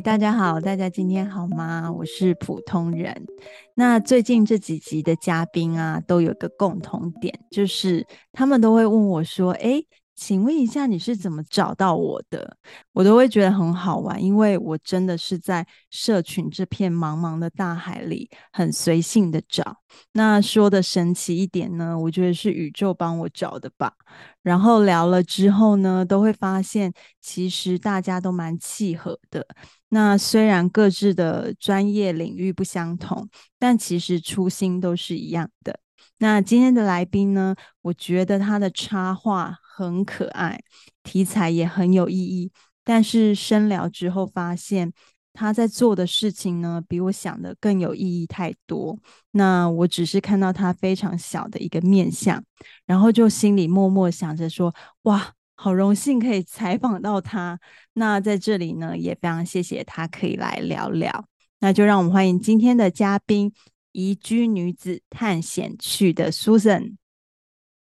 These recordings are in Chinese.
大家好，大家今天好吗？我是普通人。那最近这几集的嘉宾啊，都有个共同点，就是他们都会问我说：“诶。”请问一下，你是怎么找到我的？我都会觉得很好玩，因为我真的是在社群这片茫茫的大海里，很随性的找。那说的神奇一点呢，我觉得是宇宙帮我找的吧。然后聊了之后呢，都会发现其实大家都蛮契合的。那虽然各自的专业领域不相同，但其实初心都是一样的。那今天的来宾呢，我觉得他的插画很可爱，题材也很有意义。但是深聊之后发现，他在做的事情呢，比我想的更有意义太多。那我只是看到他非常小的一个面相，然后就心里默默想着说：哇，好荣幸可以采访到他。那在这里呢，也非常谢谢他可以来聊聊。那就让我们欢迎今天的嘉宾。移居女子探险去的 Susan，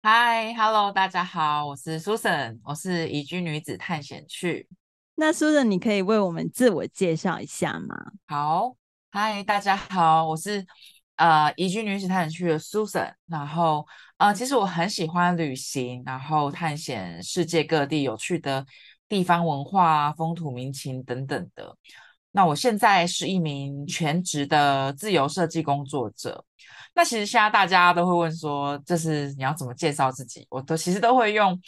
嗨，Hello，大家好，我是 Susan，我是移居女子探险去。那 Susan，你可以为我们自我介绍一下吗？好，嗨，大家好，我是呃移居女子探险去的 Susan。然后呃，其实我很喜欢旅行，然后探险世界各地有趣的地方文化、风土民情等等的。那我现在是一名全职的自由设计工作者。那其实现在大家都会问说，这是你要怎么介绍自己？我都其实都会用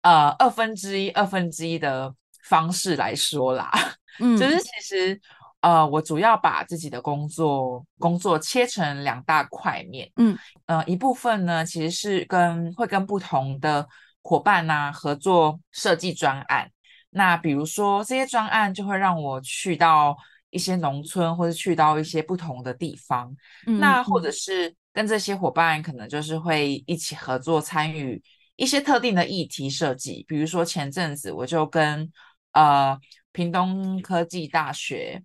呃二分之一、二分之一的方式来说啦。嗯，就是其实呃我主要把自己的工作工作切成两大块面。嗯，呃一部分呢其实是跟会跟不同的伙伴呐、啊、合作设计专案。那比如说，这些专案就会让我去到一些农村，或者去到一些不同的地方。嗯、那或者是跟这些伙伴，可能就是会一起合作参与一些特定的议题设计。比如说前阵子我就跟呃屏东科技大学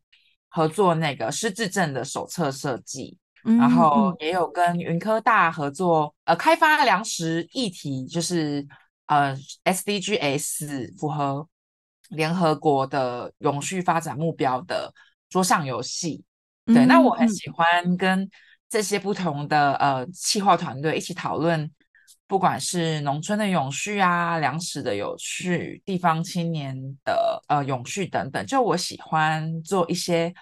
合作那个失智症的手册设计，嗯、然后也有跟云科大合作呃开发粮食议题，就是呃 SDGs 符合。联合国的永续发展目标的桌上游戏，对，嗯、那我很喜欢跟这些不同的呃企划团队一起讨论，不管是农村的永续啊、粮食的永续、地方青年的呃永续等等，就我喜欢做一些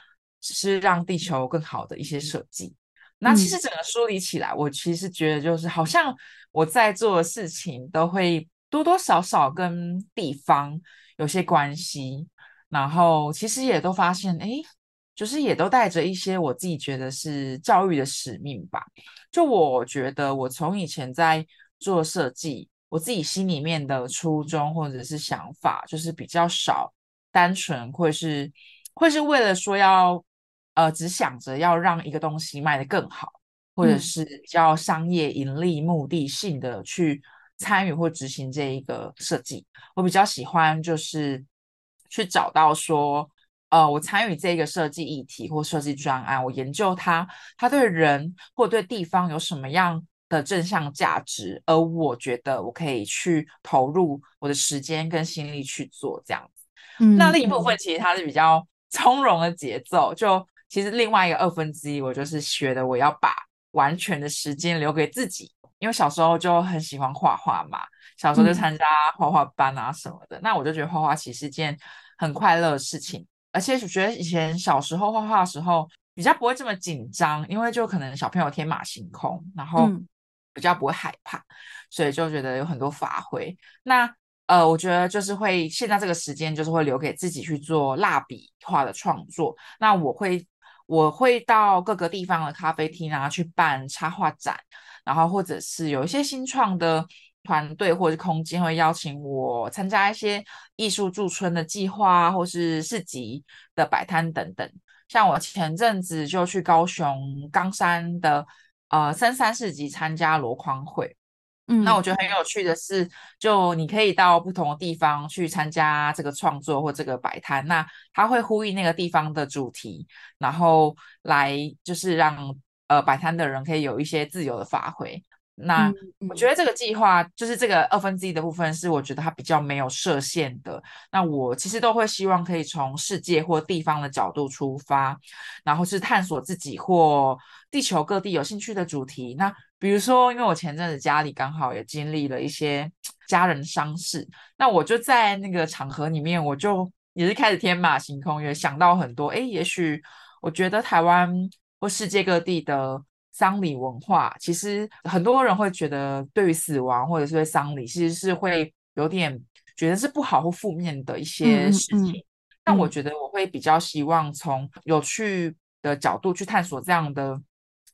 是让地球更好的一些设计。那其实整个梳理起来，我其实觉得就是好像我在做的事情都会多多少少跟地方。有些关系，然后其实也都发现，哎，就是也都带着一些我自己觉得是教育的使命吧。就我觉得，我从以前在做设计，我自己心里面的初衷或者是想法，就是比较少单纯，会是会是为了说要呃，只想着要让一个东西卖得更好，或者是比较商业盈利目的性的去。参与或执行这一个设计，我比较喜欢就是去找到说，呃，我参与这个设计议题或设计专案，我研究它，它对人或对地方有什么样的正向价值，而我觉得我可以去投入我的时间跟心力去做这样子。嗯，那另一部分其实它是比较 从容的节奏，就其实另外一个二分之一，我就是学的我要把完全的时间留给自己。因为小时候就很喜欢画画嘛，小时候就参加画画班啊什么的。嗯、那我就觉得画画其实是件很快乐的事情，而且我觉得以前小时候画画的时候比较不会这么紧张，因为就可能小朋友天马行空，然后比较不会害怕，所以就觉得有很多发挥。那呃，我觉得就是会现在这个时间就是会留给自己去做蜡笔画的创作。那我会我会到各个地方的咖啡厅啊去办插画展。然后，或者是有一些新创的团队或者空间会邀请我参加一些艺术驻村的计划，或是市集的摆摊等等。像我前阵子就去高雄冈山的呃深山市集参加箩筐会。嗯，那我觉得很有趣的是，就你可以到不同的地方去参加这个创作或这个摆摊，那它会呼应那个地方的主题，然后来就是让。呃，摆摊的人可以有一些自由的发挥。那我觉得这个计划就是这个二分之一的部分，是我觉得它比较没有设限的。那我其实都会希望可以从世界或地方的角度出发，然后是探索自己或地球各地有兴趣的主题。那比如说，因为我前阵子家里刚好也经历了一些家人丧事，那我就在那个场合里面，我就也是开始天马行空，也想到很多。哎，也许我觉得台湾或世界各地的。丧礼文化，其实很多人会觉得，对于死亡或者是对丧礼，其实是会有点觉得是不好或负面的一些事情。嗯嗯、但我觉得我会比较希望从有趣的角度去探索这样的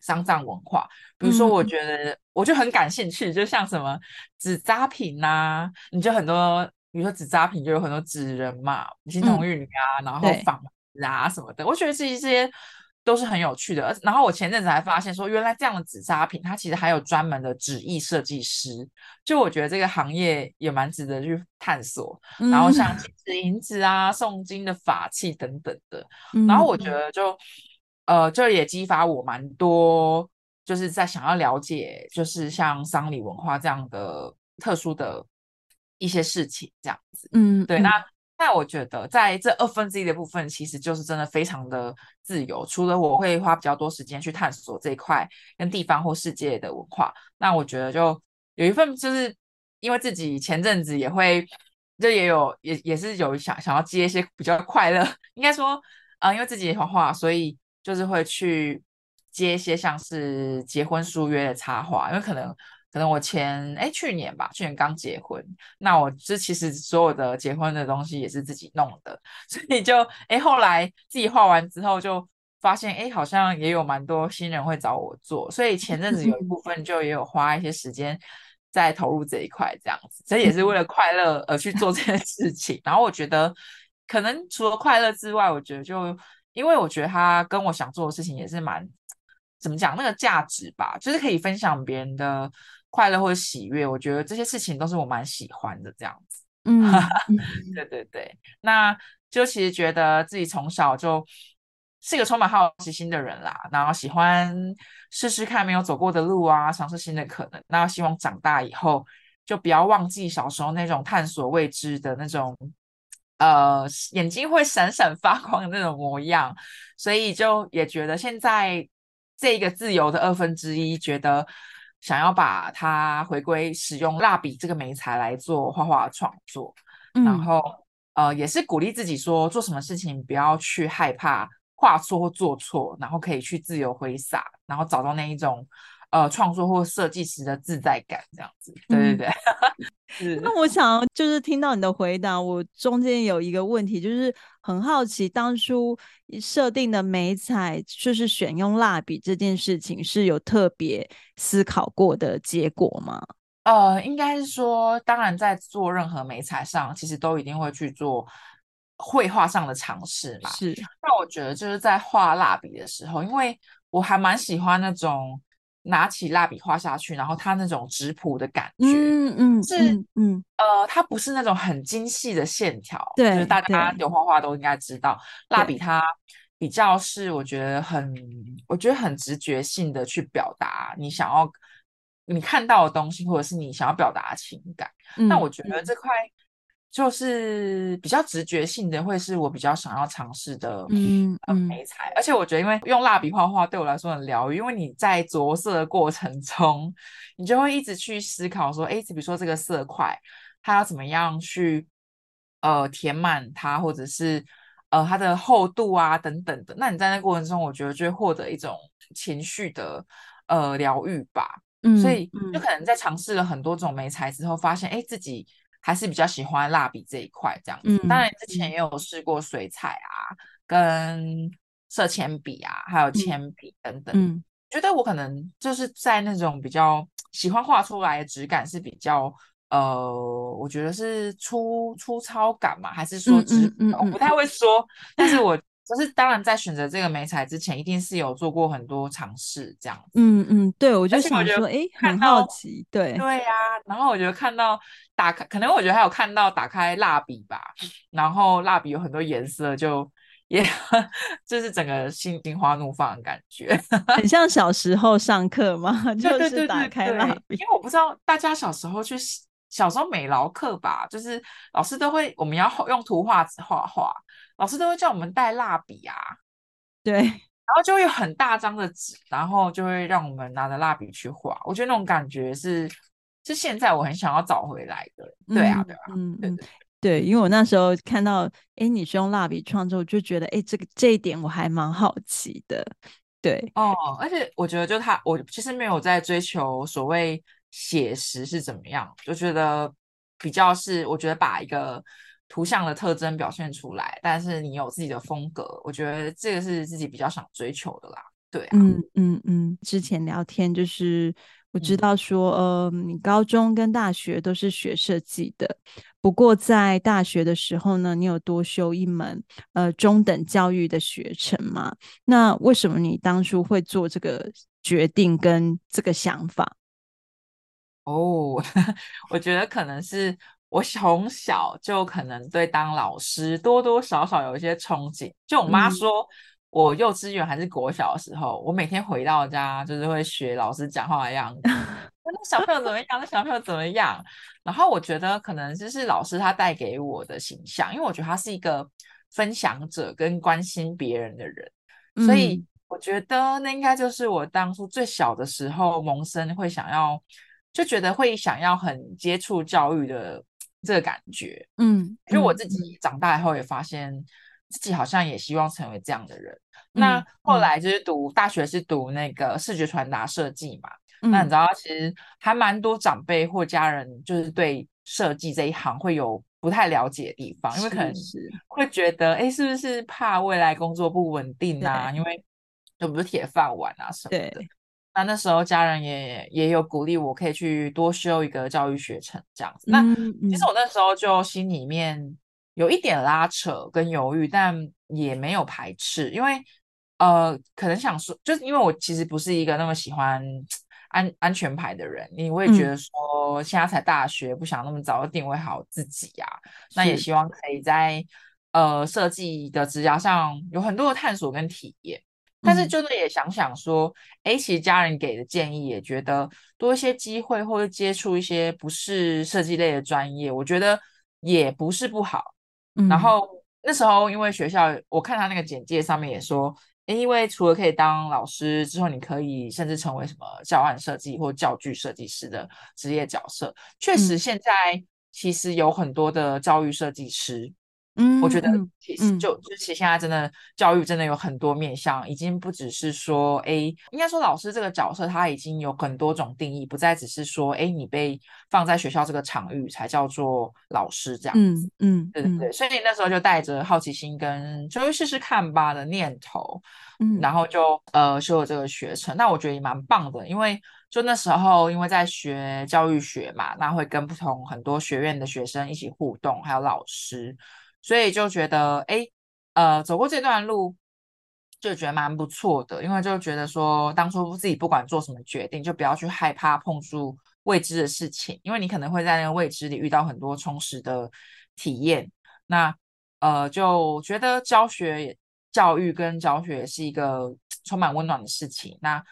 丧葬文化。比如说，我觉得我就很感兴趣，就像什么纸扎品呐、啊，你就很多，比如说纸扎品就有很多纸人嘛，金童玉女啊，嗯、然后房子啊什么的，我觉得这一些。都是很有趣的，然后我前阵子还发现说，原来这样的纸扎品，它其实还有专门的纸艺设计师，就我觉得这个行业也蛮值得去探索。嗯、然后像金子、银子啊、诵经的法器等等的，嗯、然后我觉得就呃，这也激发我蛮多，就是在想要了解，就是像丧礼文化这样的特殊的一些事情，这样子。嗯，对，那。那我觉得，在这二分之一的部分，其实就是真的非常的自由。除了我会花比较多时间去探索这一块跟地方或世界的文化，那我觉得就有一份，就是因为自己前阵子也会，就也有也也是有想想要接一些比较快乐，应该说啊、呃，因为自己也画画，所以就是会去接一些像是结婚书约的插画，因为可能。可能我前哎去年吧，去年刚结婚，那我这其实所有的结婚的东西也是自己弄的，所以就哎后来自己画完之后就发现哎好像也有蛮多新人会找我做，所以前阵子有一部分就也有花一些时间在投入这一块这样子，这也是为了快乐而去做这件事情。然后我觉得可能除了快乐之外，我觉得就因为我觉得他跟我想做的事情也是蛮怎么讲那个价值吧，就是可以分享别人的。快乐或者喜悦，我觉得这些事情都是我蛮喜欢的，这样子。嗯，对对对，那就其实觉得自己从小就是一个充满好奇心的人啦，然后喜欢试试看没有走过的路啊，尝试新的可能。那希望长大以后就不要忘记小时候那种探索未知的那种，呃，眼睛会闪闪发光的那种模样。所以就也觉得现在这个自由的二分之一，觉得。想要把它回归使用蜡笔这个媒材来做画画创作，嗯、然后呃也是鼓励自己说，做什么事情不要去害怕画错或做错，然后可以去自由挥洒，然后找到那一种呃创作或设计时的自在感，这样子。对对对。嗯 那我想就是听到你的回答，我中间有一个问题，就是很好奇，当初设定的美彩就是选用蜡笔这件事情，是有特别思考过的结果吗？呃，应该是说，当然在做任何美彩上，其实都一定会去做绘画上的尝试嘛。是。那我觉得就是在画蜡笔的时候，因为我还蛮喜欢那种。拿起蜡笔画下去，然后它那种质朴的感觉，嗯嗯，是嗯呃，它不是那种很精细的线条，对，就是大家有画画都应该知道，蜡笔它比较是我觉得很，我觉得很直觉性的去表达你想要你看到的东西，或者是你想要表达的情感。那我觉得这块。就是比较直觉性的，会是我比较想要尝试的，嗯嗯，媒材。而且我觉得，因为用蜡笔画画对我来说很疗愈，因为你在着色的过程中，你就会一直去思考说，哎，比如说这个色块，它要怎么样去呃填满它，或者是呃它的厚度啊等等的。那你在那过程中，我觉得就会获得一种情绪的呃疗愈吧。嗯，所以就可能在尝试了很多种媒材之后，发现哎自己。还是比较喜欢蜡笔这一块这样子，嗯、当然之前也有试过水彩啊，跟色铅笔啊，还有铅笔等等。嗯，觉得我可能就是在那种比较喜欢画出来的质感是比较呃，我觉得是粗粗糙感嘛，还是说质，嗯嗯嗯、我不太会说，但是我。可是当然，在选择这个美彩之前，一定是有做过很多尝试，这样子。嗯嗯，对，我就想说，哎，很好奇，对对呀、啊。然后我觉得看到打开，可能我觉得还有看到打开蜡笔吧，然后蜡笔有很多颜色，就也 就是整个心心花怒放的感觉，很像小时候上课嘛？就是打开蜡笔，因为我不知道大家小时候去小时候美劳课吧，就是老师都会我们要用图画纸画画，老师都会叫我们带蜡笔啊，对，然后就会有很大张的纸，然后就会让我们拿着蜡笔去画。我觉得那种感觉是是现在我很想要找回来的。对啊，对啊，嗯对。对，因为我那时候看到，哎，你是用蜡笔创作，我就觉得，哎，这个这一点我还蛮好奇的。对，哦，而且我觉得，就他，我其实没有在追求所谓写实是怎么样，就觉得比较是，我觉得把一个图像的特征表现出来，但是你有自己的风格，我觉得这个是自己比较想追求的啦。对啊，嗯嗯嗯，之前聊天就是。我知道说，呃，你高中跟大学都是学设计的，不过在大学的时候呢，你有多修一门呃中等教育的学程吗？那为什么你当初会做这个决定跟这个想法？哦，我觉得可能是我从小就可能对当老师多多少少有一些憧憬，就我妈说。嗯我幼稚园还是国小的时候，我每天回到家就是会学老师讲话的样子，那小朋友怎么样？那小朋友怎么样？然后我觉得可能就是老师他带给我的形象，因为我觉得他是一个分享者跟关心别人的人，嗯、所以我觉得那应该就是我当初最小的时候萌生会想要，就觉得会想要很接触教育的这个感觉。嗯，因为我自己长大以后也发现。自己好像也希望成为这样的人。嗯、那后来就是读、嗯、大学是读那个视觉传达设计嘛。嗯、那你知道，其实还蛮多长辈或家人就是对设计这一行会有不太了解的地方，因为可能是会觉得，哎，是不是怕未来工作不稳定啊？因为又不是铁饭碗啊什么的。对那那时候家人也也有鼓励我可以去多修一个教育学程这样子。嗯、那其实我那时候就心里面。有一点拉扯跟犹豫，但也没有排斥，因为呃，可能想说，就是因为我其实不是一个那么喜欢安安全牌的人，你会觉得说现在才大学，不想那么早就定位好自己呀、啊，那也希望可以在呃设计的职涯上有很多的探索跟体验，但是就是也想想说，哎、嗯，其实家人给的建议也觉得多一些机会或者接触一些不是设计类的专业，我觉得也不是不好。然后那时候，因为学校，我看他那个简介上面也说，因为除了可以当老师之后，你可以甚至成为什么教案设计或教具设计师的职业角色。确实，现在其实有很多的教育设计师。嗯，我觉得其实就、嗯、就其实现在真的教育真的有很多面向，已经不只是说，哎，应该说老师这个角色他已经有很多种定义，不再只是说，哎，你被放在学校这个场域才叫做老师这样子。嗯，嗯对对对。所以那时候就带着好奇心跟就会试试看吧的念头，嗯，然后就呃修了这个学程。那我觉得也蛮棒的，因为就那时候因为在学教育学嘛，那会跟不同很多学院的学生一起互动，还有老师。所以就觉得，哎，呃，走过这段路，就觉得蛮不错的。因为就觉得说，当初自己不管做什么决定，就不要去害怕碰触未知的事情，因为你可能会在那个未知里遇到很多充实的体验。那，呃，就觉得教学、教育跟教学是一个充满温暖的事情。那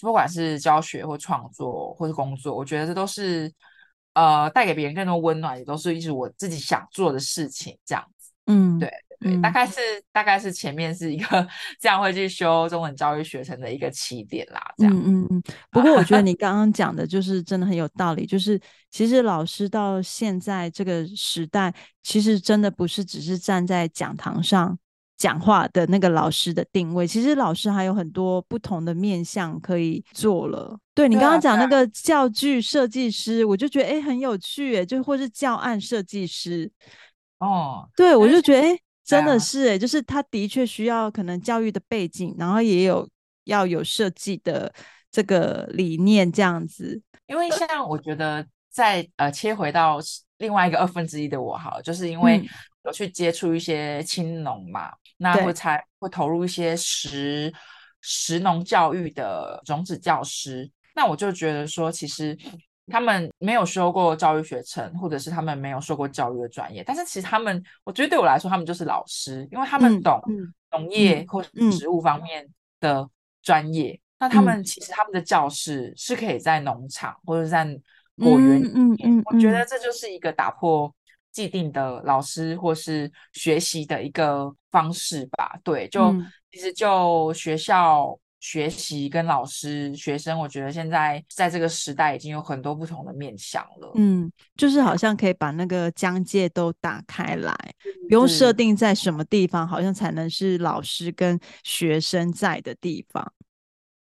不管是教学或创作或是工作，我觉得这都是。呃，带给别人更多温暖，也都是一直我自己想做的事情，这样子。嗯，对对，大概是大概是前面是一个这样会去修中文教育学程的一个起点啦，这样。嗯嗯嗯。不过我觉得 你刚刚讲的就是真的很有道理，就是其实老师到现在这个时代，其实真的不是只是站在讲堂上。讲话的那个老师的定位，其实老师还有很多不同的面向可以做了。对，你刚刚讲那个教具设计师，我就觉得哎很有趣哎，就或是教案设计师哦，对我就觉得哎真的是哎，就是他的确需要可能教育的背景，然后也有要有设计的这个理念这样子。因为像我觉得在呃切回到另外一个二分之一的我好，就是因为有去接触一些青农嘛。嗯那会才会投入一些实实农教育的种子教师，那我就觉得说，其实他们没有修过教育学程，或者是他们没有受过教育的专业，但是其实他们，我觉得对我来说，他们就是老师，因为他们懂农业或植物方面的专业。那他们其实他们的教室是可以在农场或者在果园里面。嗯嗯我觉得这就是一个打破既定的老师或是学习的一个方式吧。对，就、嗯、其实就学校。学习跟老师、学生，我觉得现在在这个时代已经有很多不同的面向了。嗯，就是好像可以把那个疆界都打开来，不用设定在什么地方，好像才能是老师跟学生在的地方。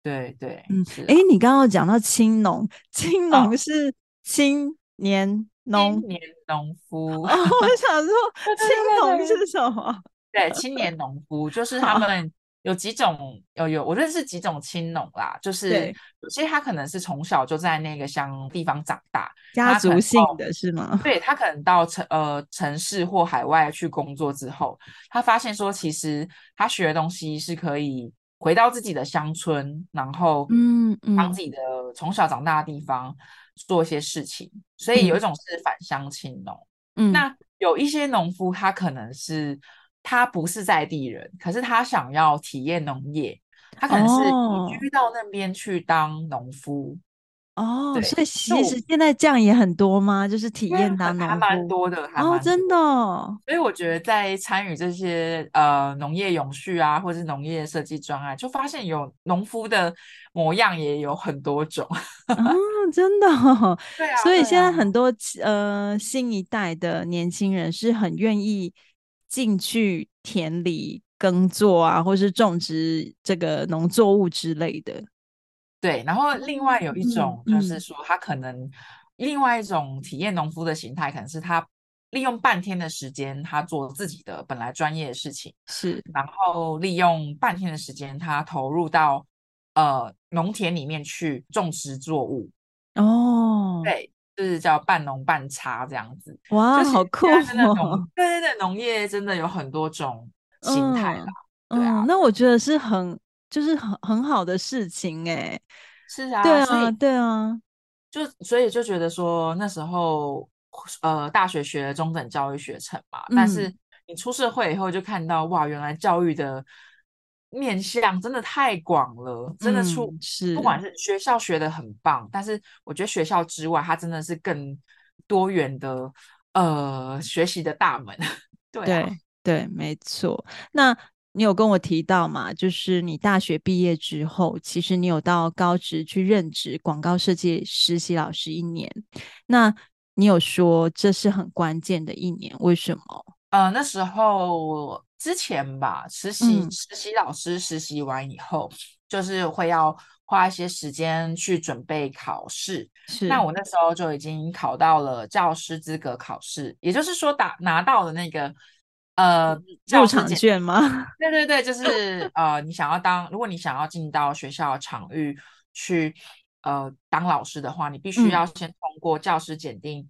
对对，嗯，哎，你刚刚讲到青农，青农是青年农，青年农夫。哦，我想说，青农是什么？对，青年农夫就是他们。有几种，有有，我认识几种青农啦，就是有些他可能是从小就在那个乡地方长大，家族性的是吗？对，他可能到城呃城市或海外去工作之后，他发现说，其实他学的东西是可以回到自己的乡村，然后嗯嗯，帮自己的从小长大的地方做一些事情，嗯、所以有一种是返乡青农，嗯，那有一些农夫他可能是。他不是在地人，可是他想要体验农业，他可能是移居到那边去当农夫。哦，对所以其实现在这样也很多吗？就是体验当农夫，还蛮多的。哦，真的。所以我觉得在参与这些呃农业永续啊，或者是农业设计专案，就发现有农夫的模样也有很多种。哦，真的。对啊。所以现在很多呃新一代的年轻人是很愿意。进去田里耕作啊，或是种植这个农作物之类的。对，然后另外有一种就是说，他可能另外一种体验农夫的形态，可能是他利用半天的时间，他做自己的本来专业的事情，是，然后利用半天的时间，他投入到呃农田里面去种植作物。哦，对。就是叫半农半差这样子，哇，好酷哦！对对对，农业真的有很多种形态啦。嗯、对啊、嗯，那我觉得是很就是很很好的事情哎。是啊，对啊，对啊，就所以就觉得说那时候呃大学学了中等教育学程嘛，嗯、但是你出社会以后就看到哇，原来教育的。面向真的太广了，真的出、嗯、是不管是学校学的很棒，但是我觉得学校之外，它真的是更多元的呃学习的大门。对、啊、对对，没错。那你有跟我提到嘛？就是你大学毕业之后，其实你有到高职去任职广告设计实习老师一年。那你有说这是很关键的一年，为什么？呃，那时候。之前吧，实习、嗯、实习老师实习完以后，就是会要花一些时间去准备考试。是，那我那时候就已经考到了教师资格考试，也就是说打拿到了那个呃入场券吗？对对对，就是呃，你想要当，如果你想要进到学校场域去呃当老师的话，你必须要先通过教师检定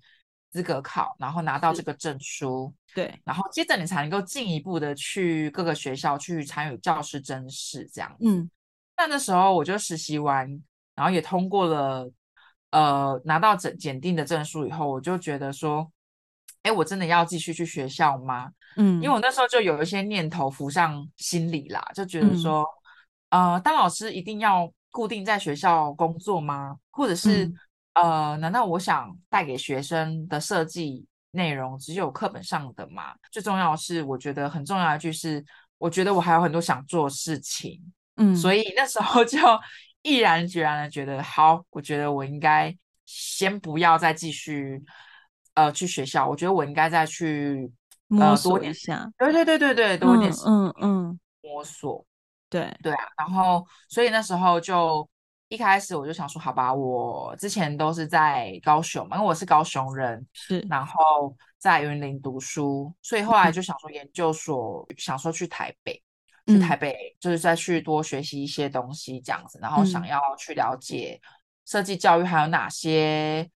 资格考，然后拿到这个证书。对，然后接着你才能够进一步的去各个学校去参与教师甄试，这样。嗯，那那时候我就实习完，然后也通过了，呃，拿到检检定的证书以后，我就觉得说，哎，我真的要继续去学校吗？嗯，因为我那时候就有一些念头浮上心里啦，就觉得说，嗯、呃，当老师一定要固定在学校工作吗？或者是，嗯、呃，难道我想带给学生的设计？内容只有课本上的吗？最重要的是，我觉得很重要的就是，我觉得我还有很多想做事情，嗯，所以那时候 就毅然决然的觉得，好，我觉得我应该先不要再继续呃去学校，我觉得我应该再去摸索一下，呃、对对对对对，多一点嗯嗯，摸索，对。对啊，然后所以那时候就。一开始我就想说，好吧，我之前都是在高雄嘛，因为我是高雄人，是，然后在云林读书，所以后来就 想说研究所，嗯、想说去台北，去台北就是再去多学习一些东西这样子，然后想要去了解设计教育还有哪些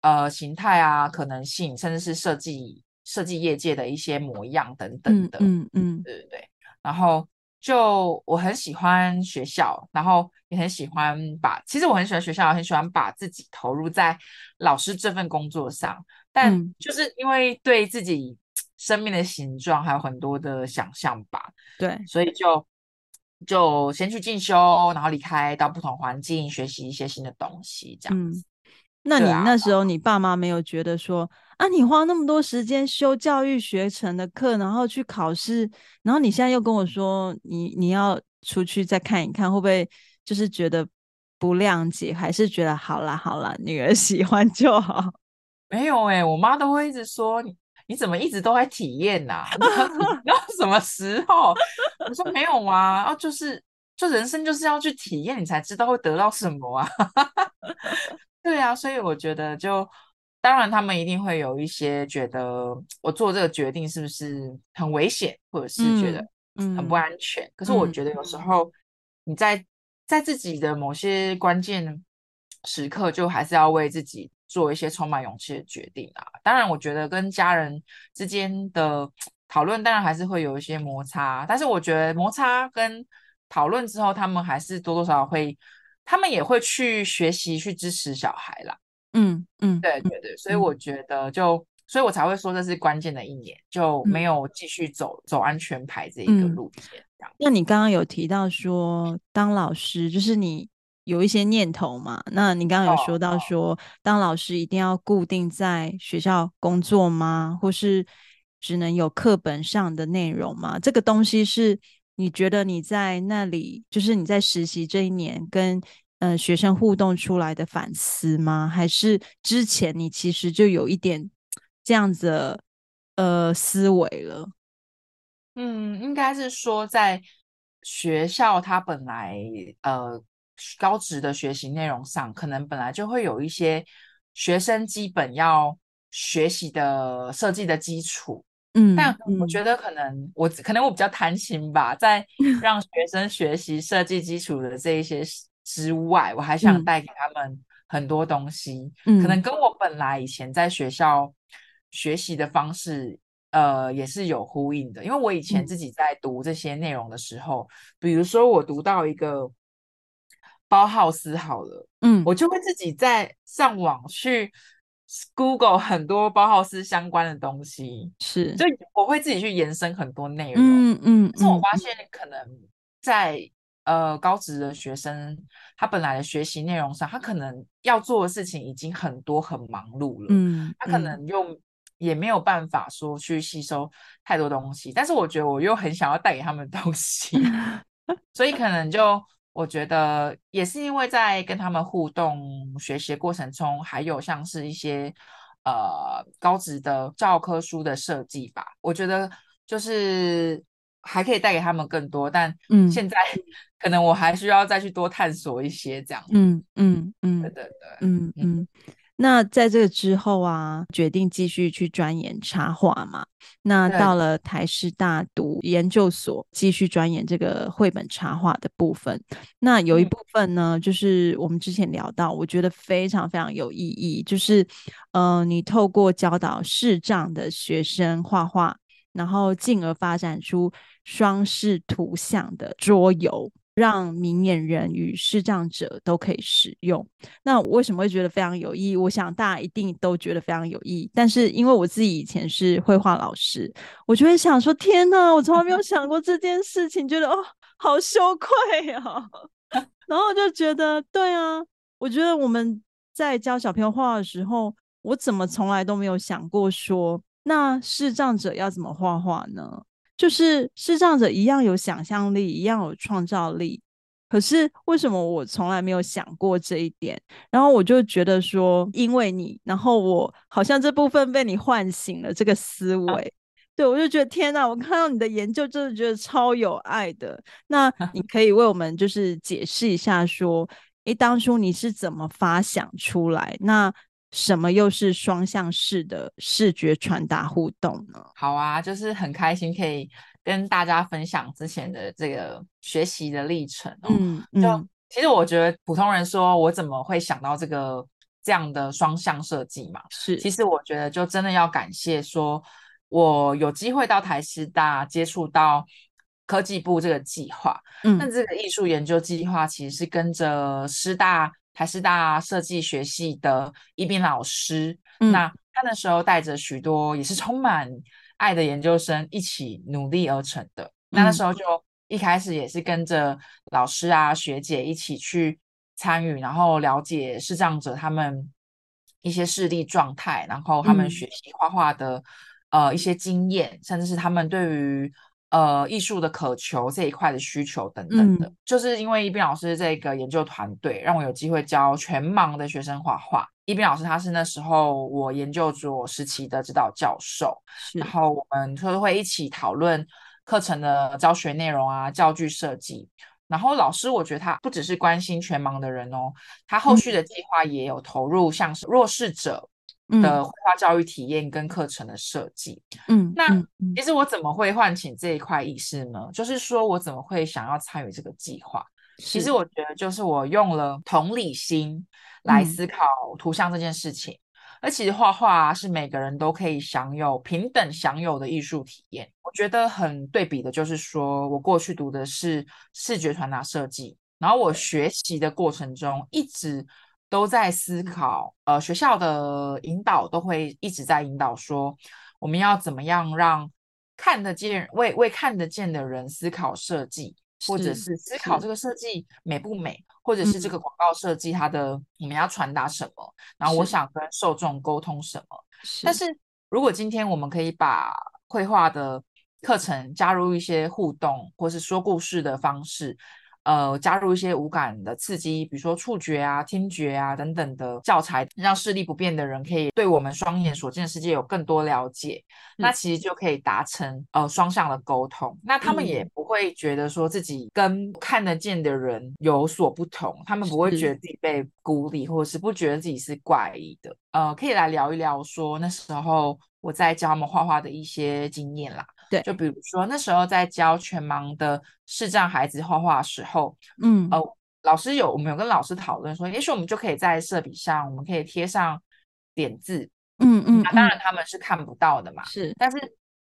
呃形态啊、可能性，甚至是设计设计业界的一些模样等等的，嗯嗯，嗯嗯。对对对，然后就我很喜欢学校，然后也很喜欢把，其实我很喜欢学校，很喜欢把自己投入在老师这份工作上。但就是因为对自己生命的形状还有很多的想象吧，对，所以就就先去进修，然后离开到不同环境学习一些新的东西，这样子。嗯那你那时候，你爸妈没有觉得说啊，啊，你花那么多时间修教育学程的课，然后去考试，然后你现在又跟我说你你要出去再看一看，会不会就是觉得不谅解，还是觉得好啦好啦，女儿 喜欢就好？没有哎、欸，我妈都会一直说你你怎么一直都在体验呐、啊？你要 什么时候？我说没有啊，啊就是就人生就是要去体验，你才知道会得到什么啊。对啊，所以我觉得就当然他们一定会有一些觉得我做这个决定是不是很危险，或者是觉得很不安全。可是我觉得有时候你在在自己的某些关键时刻，就还是要为自己做一些充满勇气的决定啊。当然，我觉得跟家人之间的讨论，当然还是会有一些摩擦。但是我觉得摩擦跟讨论之后，他们还是多多少少会。他们也会去学习，去支持小孩啦。嗯嗯，对对对，所以我觉得就，所以我才会说这是关键的一年，就没有继续走、嗯、走安全牌这一个路线。那你刚刚有提到说当老师，就是你有一些念头嘛？那你刚刚有说到说、哦、当老师一定要固定在学校工作吗？或是只能有课本上的内容吗？这个东西是？你觉得你在那里，就是你在实习这一年跟呃学生互动出来的反思吗？还是之前你其实就有一点这样子的呃思维了？嗯，应该是说在学校，它本来呃高职的学习内容上，可能本来就会有一些学生基本要学习的设计的基础。嗯，但我觉得可能、嗯、我可能我比较贪心吧，在 让学生学习设计基础的这一些之外，我还想带给他们很多东西，嗯、可能跟我本来以前在学校学习的方式，呃，也是有呼应的。因为我以前自己在读这些内容的时候，嗯、比如说我读到一个包浩斯好了，嗯，我就会自己在上网去。Google 很多包浩斯相关的东西，是，就我会自己去延伸很多内容。嗯嗯，可是我发现可能在呃高职的学生，他本来的学习内容上，他可能要做的事情已经很多很忙碌了。嗯，他可能又也没有办法说去吸收太多东西。但是我觉得我又很想要带给他们东西，所以可能就。我觉得也是因为在跟他们互动学习过程中，还有像是一些呃高职的教科书的设计吧，我觉得就是还可以带给他们更多，但现在可能我还需要再去多探索一些这样。嗯嗯嗯，对对对，嗯嗯。那在这个之后啊，决定继续去钻研插画嘛。那到了台师大读研究所，继续钻研这个绘本插画的部分。那有一部分呢，嗯、就是我们之前聊到，我觉得非常非常有意义，就是呃，你透过教导视障的学生画画，然后进而发展出双视图像的桌游。让明眼人与视障者都可以使用。那我为什么会觉得非常有意义？我想大家一定都觉得非常有意义。但是因为我自己以前是绘画老师，我就会想说：天哪，我从来没有想过这件事情，觉得哦，好羞愧啊。然后我就觉得，对啊，我觉得我们在教小朋友画的时候，我怎么从来都没有想过说，那视障者要怎么画画呢？就是视障者一样有想象力，一样有创造力。可是为什么我从来没有想过这一点？然后我就觉得说，因为你，然后我好像这部分被你唤醒了这个思维。啊、对，我就觉得天哪！我看到你的研究，真的觉得超有爱的。那 你可以为我们就是解释一下，说，诶，当初你是怎么发想出来？那什么又是双向式的视觉传达互动呢？好啊，就是很开心可以跟大家分享之前的这个学习的历程哦。嗯，嗯，就其实我觉得普通人说我怎么会想到这个这样的双向设计嘛？是，其实我觉得就真的要感谢说，我有机会到台师大接触到科技部这个计划。嗯，那这个艺术研究计划其实是跟着师大台师大设计学系的宜彬老师，嗯、那他那时候带着许多也是充满爱的研究生一起努力而成的。嗯、那那时候就一开始也是跟着老师啊学姐一起去参与，然后了解视障者他们一些视力状态，然后他们学习画画的、嗯、呃一些经验，甚至是他们对于呃艺术的渴求这一块的需求等等的。嗯、就是因为一斌老师这个研究团队，让我有机会教全盲的学生画画。一斌老师他是那时候我研究所时期的指导教授，然后我们就会一起讨论课程的教学内容啊，教具设计。然后老师，我觉得他不只是关心全盲的人哦，他后续的计划也有投入像是弱势者的绘画教育体验跟课程的设计。嗯，那其实我怎么会唤起这一块意识呢？就是说我怎么会想要参与这个计划？其实我觉得就是我用了同理心来思考图像这件事情。而其实画画啊，是每个人都可以享有平等享有的艺术体验。我觉得很对比的就是说，我过去读的是视觉传达设计，然后我学习的过程中一直都在思考，呃，学校的引导都会一直在引导说，我们要怎么样让看得见、为为看得见的人思考设计。或者是思考这个设计美不美，或者是这个广告设计它的我们要传达什么，然后我想跟受众沟通什么。但是如果今天我们可以把绘画的课程加入一些互动，或是说故事的方式。呃，加入一些五感的刺激，比如说触觉啊、听觉啊等等的教材，让视力不便的人可以对我们双眼所见的世界有更多了解。嗯、那其实就可以达成呃双向的沟通。那他们也不会觉得说自己跟看得见的人有所不同，他们不会觉得自己被孤立，或者是不觉得自己是怪异的。呃，可以来聊一聊说那时候我在教他们画画的一些经验啦。对，就比如说那时候在教全盲的视障孩子画画的时候，嗯，呃，老师有我们有跟老师讨论说，也许我们就可以在色笔上，我们可以贴上点字，嗯嗯，那当然他们是看不到的嘛，是，但是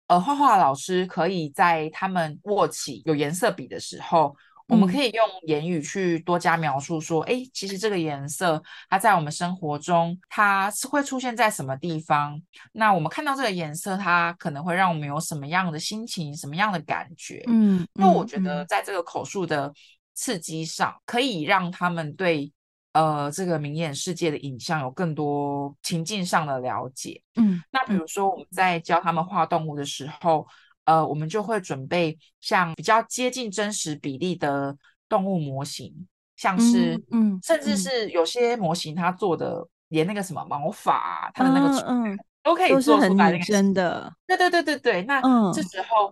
呃，画画老师可以在他们握起有颜色笔的时候。我们可以用言语去多加描述，说，哎，其实这个颜色它在我们生活中，它是会出现在什么地方？那我们看到这个颜色，它可能会让我们有什么样的心情，什么样的感觉？嗯，那我觉得在这个口述的刺激上，可以让他们对呃这个明眼世界的影像有更多情境上的了解。嗯，那比如说我们在教他们画动物的时候。呃，我们就会准备像比较接近真实比例的动物模型，像是，嗯，嗯甚至是有些模型它做的连那个什么毛发、啊，它的那个嗯，嗯都可以做出来，那个真的，对对对对对。那这时候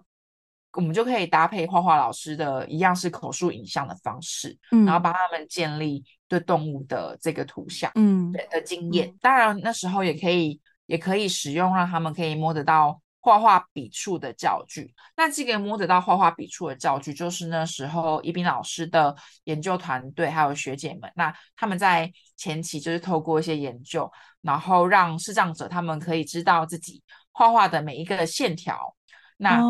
我们就可以搭配画画老师的一样是口述影像的方式，嗯，然后帮他们建立对动物的这个图像，嗯，对的经验。当然那时候也可以也可以使用，让他们可以摸得到。画画笔触的教具，那这个摸得到画画笔触的教具，就是那时候宜宾老师的研究团队还有学姐们，那他们在前期就是透过一些研究，然后让视障者他们可以知道自己画画的每一个线条，那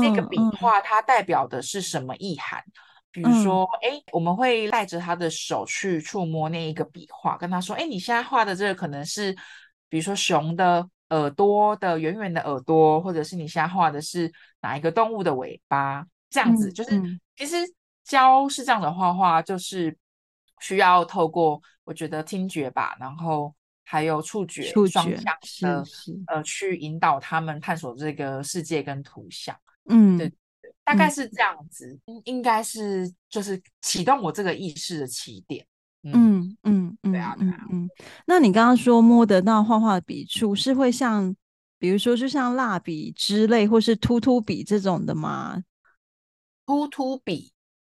这个笔画它代表的是什么意涵？比如说，哎，我们会带着他的手去触摸那一个笔画，跟他说，哎，你现在画的这个可能是，比如说熊的。耳朵的圆圆的耳朵，或者是你现在画的是哪一个动物的尾巴？这样子，就是、嗯、其实教是这样的画画，就是需要透过我觉得听觉吧，然后还有触觉、双向的呃去引导他们探索这个世界跟图像。嗯，对，大概是这样子，嗯、应该是就是启动我这个意识的起点。嗯嗯嗯，对啊对啊嗯，那你刚刚说摸得到画画的笔触是会像，比如说就像蜡笔之类，或是突突笔这种的吗？突突笔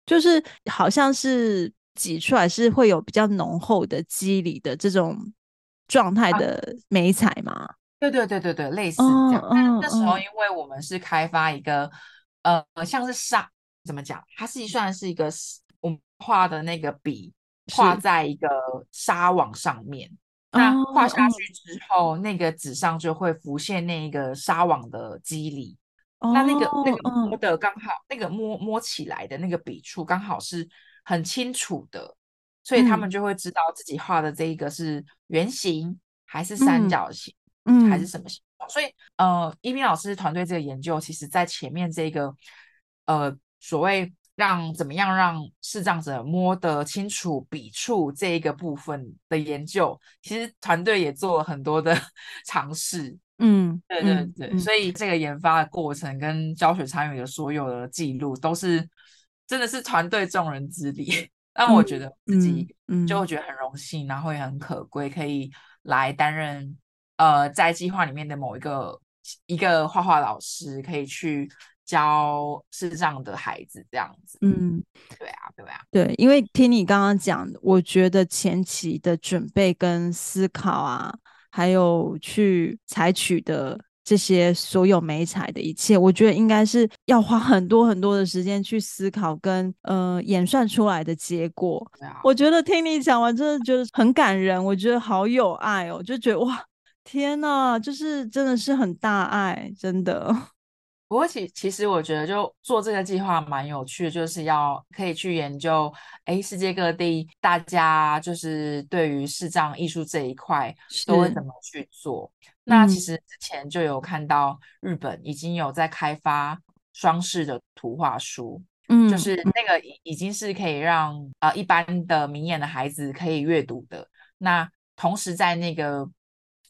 就是好像是挤出来是会有比较浓厚的肌理的这种状态的美彩吗？啊？对对对对对，类似这样。哦、但那时候因为我们是开发一个、哦、呃，像是沙怎么讲？它是算是一个我们画的那个笔。画在一个纱网上面，那画下去之后，哦、那个纸上就会浮现那个纱网的肌理，哦、那那个那个摸的刚好，嗯、那个摸摸起来的那个笔触刚好是很清楚的，所以他们就会知道自己画的这一个是圆形还是三角形，嗯，还是。什么形状。所以呃，一斌老师团队这个研究，其实在前面这个呃所谓。让怎么样让视障者摸得清楚笔触这一个部分的研究，其实团队也做了很多的 尝试。嗯，对对对，嗯、所以这个研发的过程跟教学参与的所有的记录，都是真的是团队众人之力。但我觉得自己就会觉得很荣幸，然后也很可贵，可以来担任呃在计划里面的某一个一个画画老师，可以去。教视障的孩子这样子，嗯，对啊，对啊，对，因为听你刚刚讲，我觉得前期的准备跟思考啊，还有去采取的这些所有美彩的一切，我觉得应该是要花很多很多的时间去思考跟呃演算出来的结果。啊、我觉得听你讲完，真的觉得很感人，我觉得好有爱哦，就觉得哇，天哪，就是真的是很大爱，真的。不过其其实我觉得就做这个计划蛮有趣的，就是要可以去研究，哎，世界各地大家就是对于视障艺术这一块都会怎么去做。那其实之前就有看到日本已经有在开发双视的图画书，嗯，就是那个已已经是可以让呃一般的明眼的孩子可以阅读的。那同时在那个。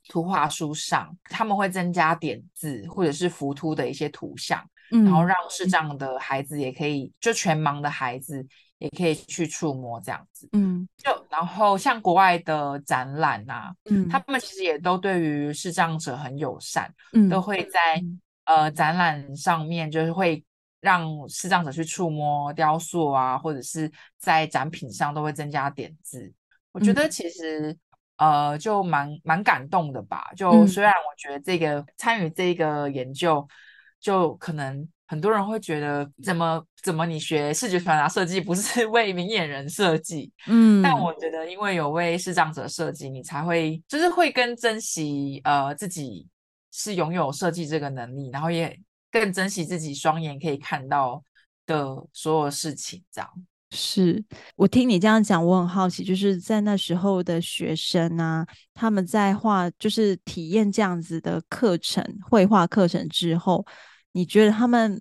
图画书上，他们会增加点字或者是浮凸的一些图像，嗯、然后让视障的孩子也可以，就全盲的孩子也可以去触摸这样子。嗯，就然后像国外的展览啊，嗯，他们其实也都对于视障者很友善，嗯，都会在呃展览上面就是会让视障者去触摸雕塑啊，或者是在展品上都会增加点字。我觉得其实。呃，就蛮蛮感动的吧。就虽然我觉得这个、嗯、参与这个研究，就可能很多人会觉得，怎么怎么你学视觉传达设计不是 为明眼人设计？嗯，但我觉得因为有为视障者设计，你才会就是会更珍惜呃自己是拥有设计这个能力，然后也更珍惜自己双眼可以看到的所有事情，这样。是我听你这样讲，我很好奇，就是在那时候的学生啊，他们在画，就是体验这样子的课程，绘画课程之后，你觉得他们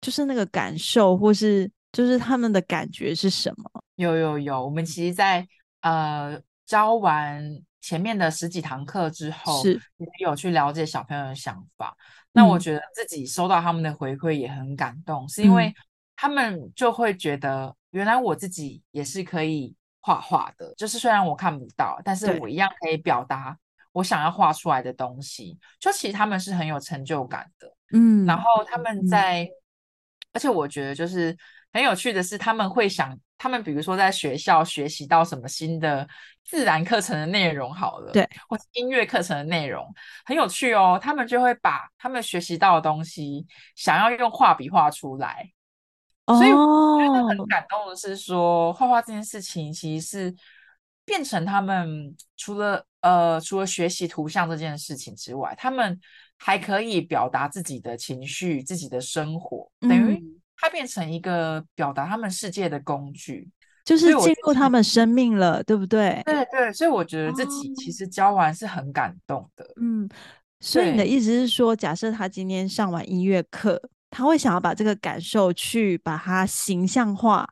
就是那个感受，或是就是他们的感觉是什么？有有有，我们其实在，在呃教完前面的十几堂课之后，是有去了解小朋友的想法。那我觉得自己收到他们的回馈也很感动，嗯、是因为他们就会觉得。原来我自己也是可以画画的，就是虽然我看不到，但是我一样可以表达我想要画出来的东西。就其实他们是很有成就感的，嗯。然后他们在，嗯、而且我觉得就是很有趣的是，他们会想，他们比如说在学校学习到什么新的自然课程的内容，好了，对，或是音乐课程的内容，很有趣哦。他们就会把他们学习到的东西，想要用画笔画出来。所以我觉得很感动的是说，画画这件事情其实是变成他们除了呃除了学习图像这件事情之外，他们还可以表达自己的情绪、自己的生活，等于它变成一个表达他们世界的工具，就是进入他们生命了，对不对？对对，所以我觉得自己其实教完是很感动的。嗯，所以你的意思是说，假设他今天上完音乐课。他会想要把这个感受去把它形象化，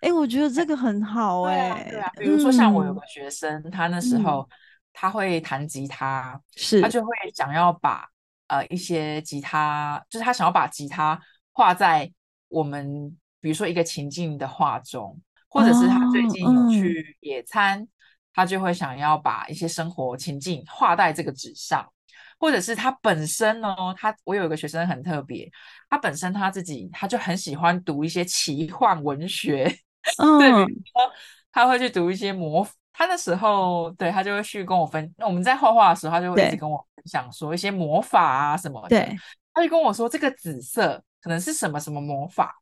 哎，我觉得这个很好哎、欸。对啊，比如说像我有个学生，嗯、他那时候他会弹吉他，是他就会想要把呃一些吉他，就是他想要把吉他画在我们比如说一个情境的画中，或者是他最近有去野餐，哦嗯、他就会想要把一些生活情境画在这个纸上。或者是他本身哦，他我有一个学生很特别，他本身他自己他就很喜欢读一些奇幻文学，嗯、对，比如说他会去读一些魔，他那时候对他就会去跟我分，那我们在画画的时候，他就会一直跟我分享说一些魔法啊什么的，对，他就跟我说这个紫色可能是什么什么魔法，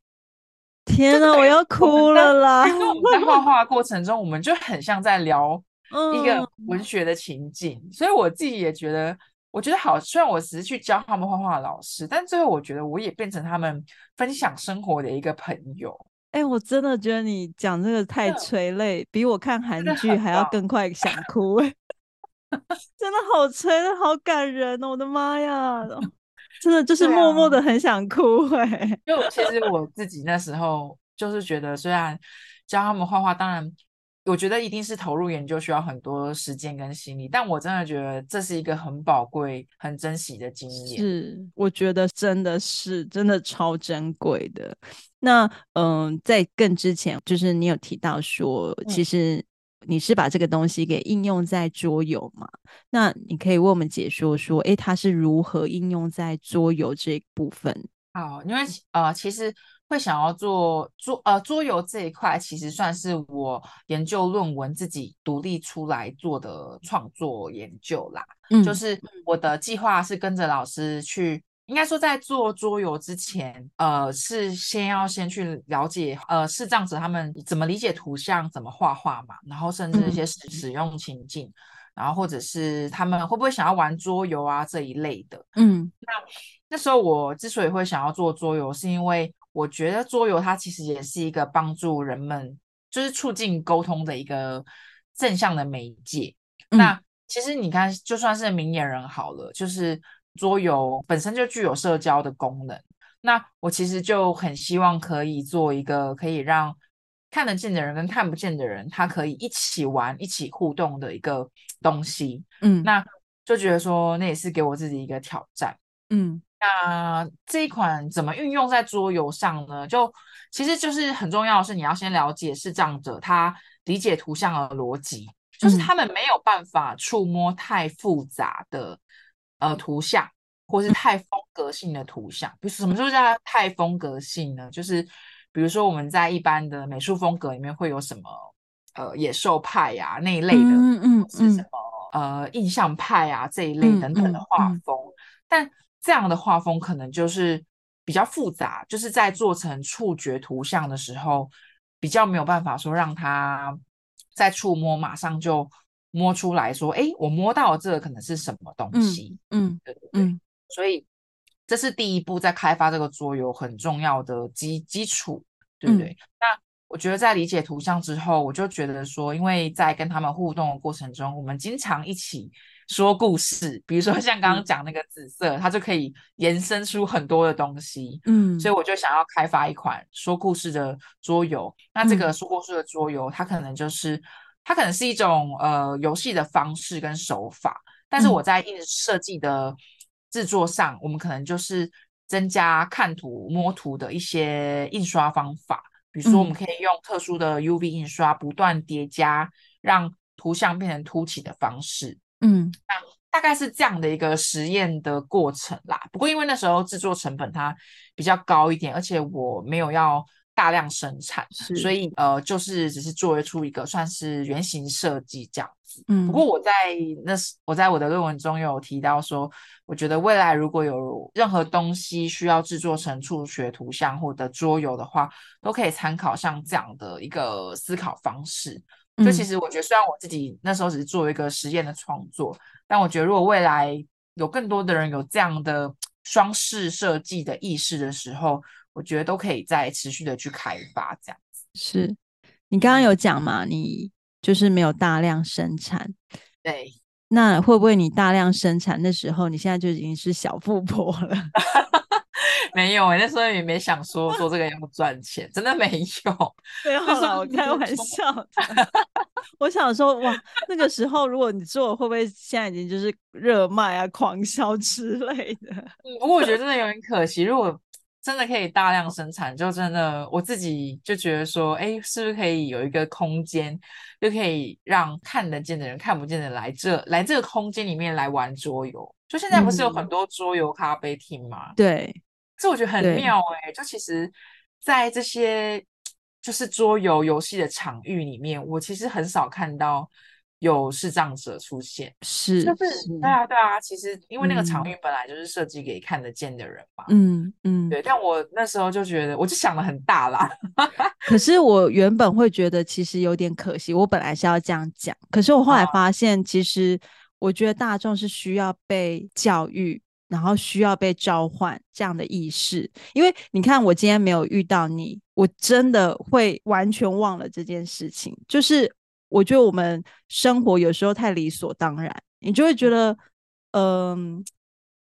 天哪，我要哭了啦！因为我们在画画过程中，我们就很像在聊 一个文学的情景，嗯、所以我自己也觉得。我觉得好，虽然我只是去教他们画画的老师，但最后我觉得我也变成他们分享生活的一个朋友。哎、欸，我真的觉得你讲这个太催泪，比我看韩剧还要更快想哭。哎，真的好催，好感人哦！我的妈呀，真的就是默默的很想哭。哎，就其实 我自己那时候就是觉得，虽然教他们画画，当然。我觉得一定是投入研究需要很多时间跟心力，但我真的觉得这是一个很宝贵、很珍惜的经验。是，我觉得真的是真的超珍贵的。那嗯、呃，在更之前，就是你有提到说，其实你是把这个东西给应用在桌游嘛？嗯、那你可以为我们解说说，诶，它是如何应用在桌游这一部分？好，因为呃，其实。会想要做桌呃桌游这一块，其实算是我研究论文自己独立出来做的创作研究啦。嗯，就是我的计划是跟着老师去，应该说在做桌游之前，呃，是先要先去了解呃视障者他们怎么理解图像，怎么画画嘛，然后甚至一些使使用情境。嗯然后或者是他们会不会想要玩桌游啊这一类的，嗯，那那时候我之所以会想要做桌游，是因为我觉得桌游它其实也是一个帮助人们就是促进沟通的一个正向的媒介。嗯、那其实你看，就算是明眼人好了，就是桌游本身就具有社交的功能。那我其实就很希望可以做一个可以让。看得见的人跟看不见的人，他可以一起玩、一起互动的一个东西。嗯，那就觉得说，那也是给我自己一个挑战。嗯，那这一款怎么运用在桌游上呢？就其实就是很重要的是，你要先了解视障者他理解图像的逻辑，就是他们没有办法触摸太复杂的呃图像，或是太风格性的图像。比如什么时候叫太风格性呢？就是。比如说，我们在一般的美术风格里面会有什么？呃，野兽派呀、啊、那一类的，嗯嗯，是什么？呃，印象派啊这一类等等的画风。但这样的画风可能就是比较复杂，就是在做成触觉图像的时候，比较没有办法说让它在触摸马上就摸出来说，哎，我摸到这个可能是什么东西？嗯，嗯对对对。嗯、所以。这是第一步，在开发这个桌游很重要的基基础，对不对？嗯、那我觉得在理解图像之后，我就觉得说，因为在跟他们互动的过程中，我们经常一起说故事，比如说像刚刚讲那个紫色，嗯、它就可以延伸出很多的东西。嗯，所以我就想要开发一款说故事的桌游。那这个说故事的桌游，它可能就是它可能是一种呃游戏的方式跟手法，但是我在一直设计的。嗯制作上，我们可能就是增加看图、摸图的一些印刷方法，比如说，我们可以用特殊的 UV 印刷，不断叠加，让图像变成凸起的方式。嗯，那大概是这样的一个实验的过程啦。不过，因为那时候制作成本它比较高一点，而且我没有要大量生产，所以呃，就是只是做出一个算是原型设计这样。嗯，不过我在那时，我在我的论文中有提到说，我觉得未来如果有任何东西需要制作成触觉图像或者桌游的话，都可以参考像这样的一个思考方式。就其实我觉得，虽然我自己那时候只是做一个实验的创作，但我觉得如果未来有更多的人有这样的双式设计的意识的时候，我觉得都可以再持续的去开发这样子。是你刚刚有讲嘛？你。就是没有大量生产，对，那会不会你大量生产的时候，你现在就已经是小富婆了？没有、欸，那时候也没想说做这个要赚钱，真的没有。对，好了，我开玩笑的。我想说，哇，那个时候如果你做，会不会现在已经就是热卖啊、狂销之类的？嗯，不过我觉得真的有点可惜，如果。真的可以大量生产，就真的我自己就觉得说，哎，是不是可以有一个空间，就可以让看得见的人、看不见的人来这来这个空间里面来玩桌游。就现在不是有很多桌游咖啡厅吗？嗯、对，这我觉得很妙哎、欸。就其实，在这些就是桌游游戏的场域里面，我其实很少看到。有视障者出现，是，就是，是对啊，对啊。其实因为那个场域本来就是设计给看得见的人嘛，嗯嗯，对。但我那时候就觉得，我就想的很大啦。可是我原本会觉得其实有点可惜，我本来是要这样讲，可是我后来发现，其实我觉得大众是需要被教育，然后需要被召唤这样的意识。因为你看，我今天没有遇到你，我真的会完全忘了这件事情。就是我觉得我们生活有时候太理所当然，你就会觉得，嗯、呃，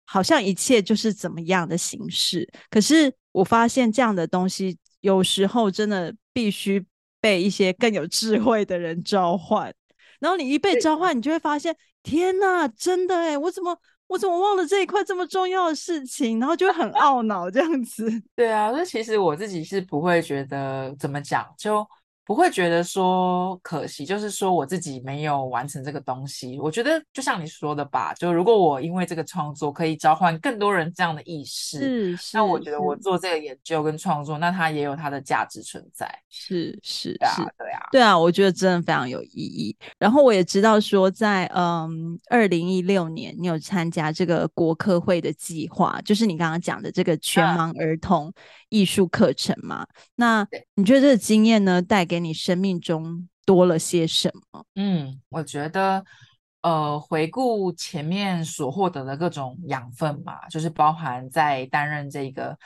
好像一切就是怎么样的形式。可是我发现这样的东西，有时候真的必须被一些更有智慧的人召唤。然后你一被召唤，你就会发现，天哪，真的诶，我怎么我怎么忘了这一块这么重要的事情？然后就很懊恼这样子。对啊，那其实我自己是不会觉得怎么讲就。不会觉得说可惜，就是说我自己没有完成这个东西。我觉得就像你说的吧，就如果我因为这个创作可以召唤更多人这样的意识，是那我觉得我做这个研究跟创作，那它也有它的价值存在。是是，啊，是对啊，对啊，我觉得真的非常有意义。然后我也知道说在，在嗯二零一六年，你有参加这个国科会的计划，就是你刚刚讲的这个全盲儿童艺术课程嘛？嗯、那你觉得这个经验呢，带给你生命中多了些什么？嗯，我觉得，呃，回顾前面所获得的各种养分嘛，就是包含在担任这个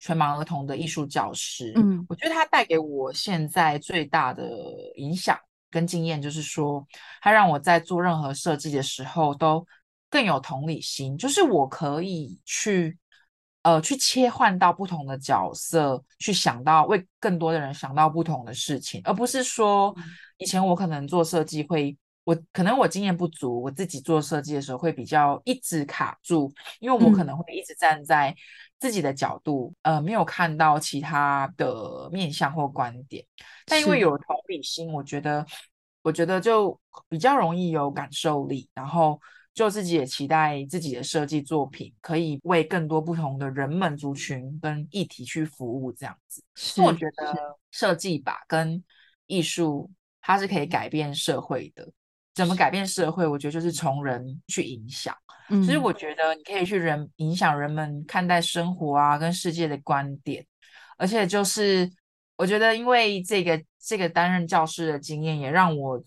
全盲儿童的艺术教师。嗯，我觉得它带给我现在最大的影响跟经验，就是说，它让我在做任何设计的时候都更有同理心，就是我可以去。呃，去切换到不同的角色，去想到为更多的人想到不同的事情，而不是说以前我可能做设计会，我可能我经验不足，我自己做设计的时候会比较一直卡住，因为我可能会一直站在自己的角度，嗯、呃，没有看到其他的面向或观点。但因为有同理心，我觉得，我觉得就比较容易有感受力，然后。就自己也期待自己的设计作品可以为更多不同的人们、族群跟议题去服务，这样子。是，我觉得设计吧跟艺术，它是可以改变社会的。怎么改变社会？我觉得就是从人去影响。嗯，所以我觉得你可以去人影响人们看待生活啊跟世界的观点。而且就是我觉得，因为这个这个担任教师的经验，也让我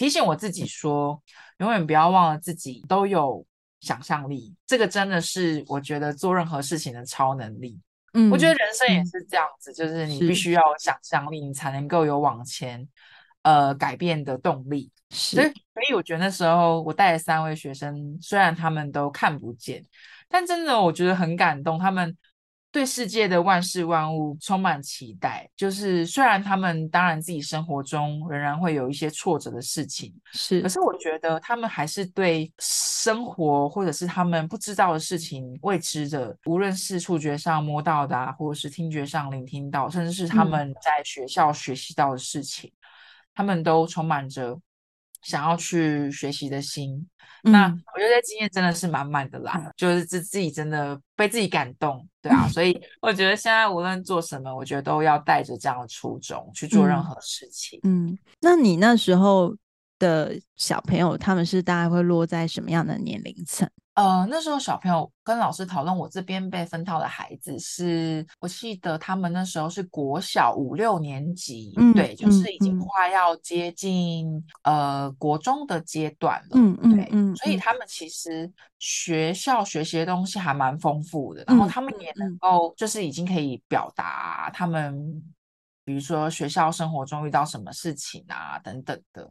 提醒我自己说。永远不要忘了自己都有想象力，这个真的是我觉得做任何事情的超能力。嗯，我觉得人生也是这样子，嗯、就是你必须要有想象力，你才能够有往前呃改变的动力。是，所以所以我觉得那时候我带了三位学生，虽然他们都看不见，但真的我觉得很感动，他们。对世界的万事万物充满期待，就是虽然他们当然自己生活中仍然会有一些挫折的事情，是，可是。我觉得他们还是对生活或者是他们不知道的事情、未知的，无论是触觉上摸到的啊，或者是听觉上聆听到，甚至是他们在学校学习到的事情，嗯、他们都充满着想要去学习的心。嗯、那我觉得这经验真的是满满的啦，嗯、就是自自己真的被自己感动，对啊，所以我觉得现在无论做什么，我觉得都要带着这样的初衷去做任何事情。嗯，那你那时候的小朋友，他们是大概会落在什么样的年龄层？呃，那时候小朋友跟老师讨论，我这边被分到的孩子是，我记得他们那时候是国小五六年级，嗯、对，就是已经快要接近、嗯、呃国中的阶段了，嗯嗯，对，所以他们其实学校学习的东西还蛮丰富的，嗯、然后他们也能够就是已经可以表达他们，比如说学校生活中遇到什么事情啊等等的。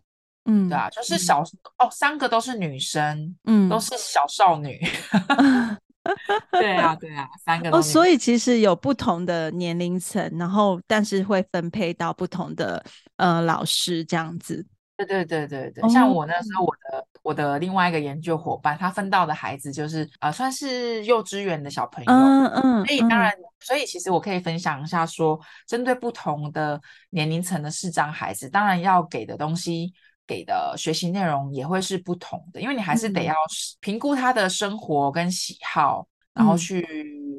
嗯，对啊，就是小、嗯、哦，三个都是女生，嗯，都是小少女。对啊，对啊，三个都。哦，所以其实有不同的年龄层，然后但是会分配到不同的呃老师这样子。对对对对对，哦、像我那时候，我的我的另外一个研究伙伴，他分到的孩子就是呃，算是幼稚园的小朋友。嗯嗯。嗯，所以当然，嗯、所以其实我可以分享一下说，针对不同的年龄层的视障孩子，当然要给的东西。给的学习内容也会是不同的，因为你还是得要评估他的生活跟喜好，嗯、然后去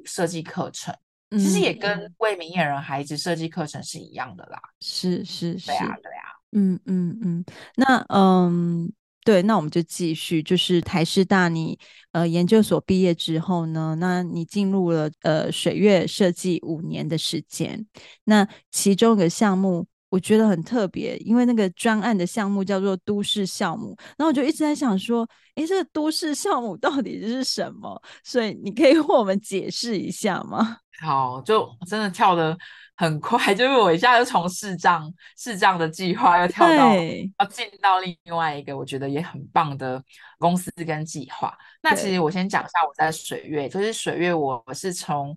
设计课程。嗯、其实也跟为明眼人孩子设计课程是一样的啦。是是是，对啊对啊，嗯嗯嗯。那嗯，对，那我们就继续，就是台师大你呃研究所毕业之后呢，那你进入了呃水月设计五年的时间，那其中一个项目。我觉得很特别，因为那个专案的项目叫做都市酵母，然后我就一直在想说，诶，这个都市酵母到底是什么？所以你可以为我们解释一下吗？好，就真的跳得很快，就是我一下就从市障市障的计划，又跳到要进到另外一个我觉得也很棒的公司跟计划。那其实我先讲一下我在水月，就是水月我是从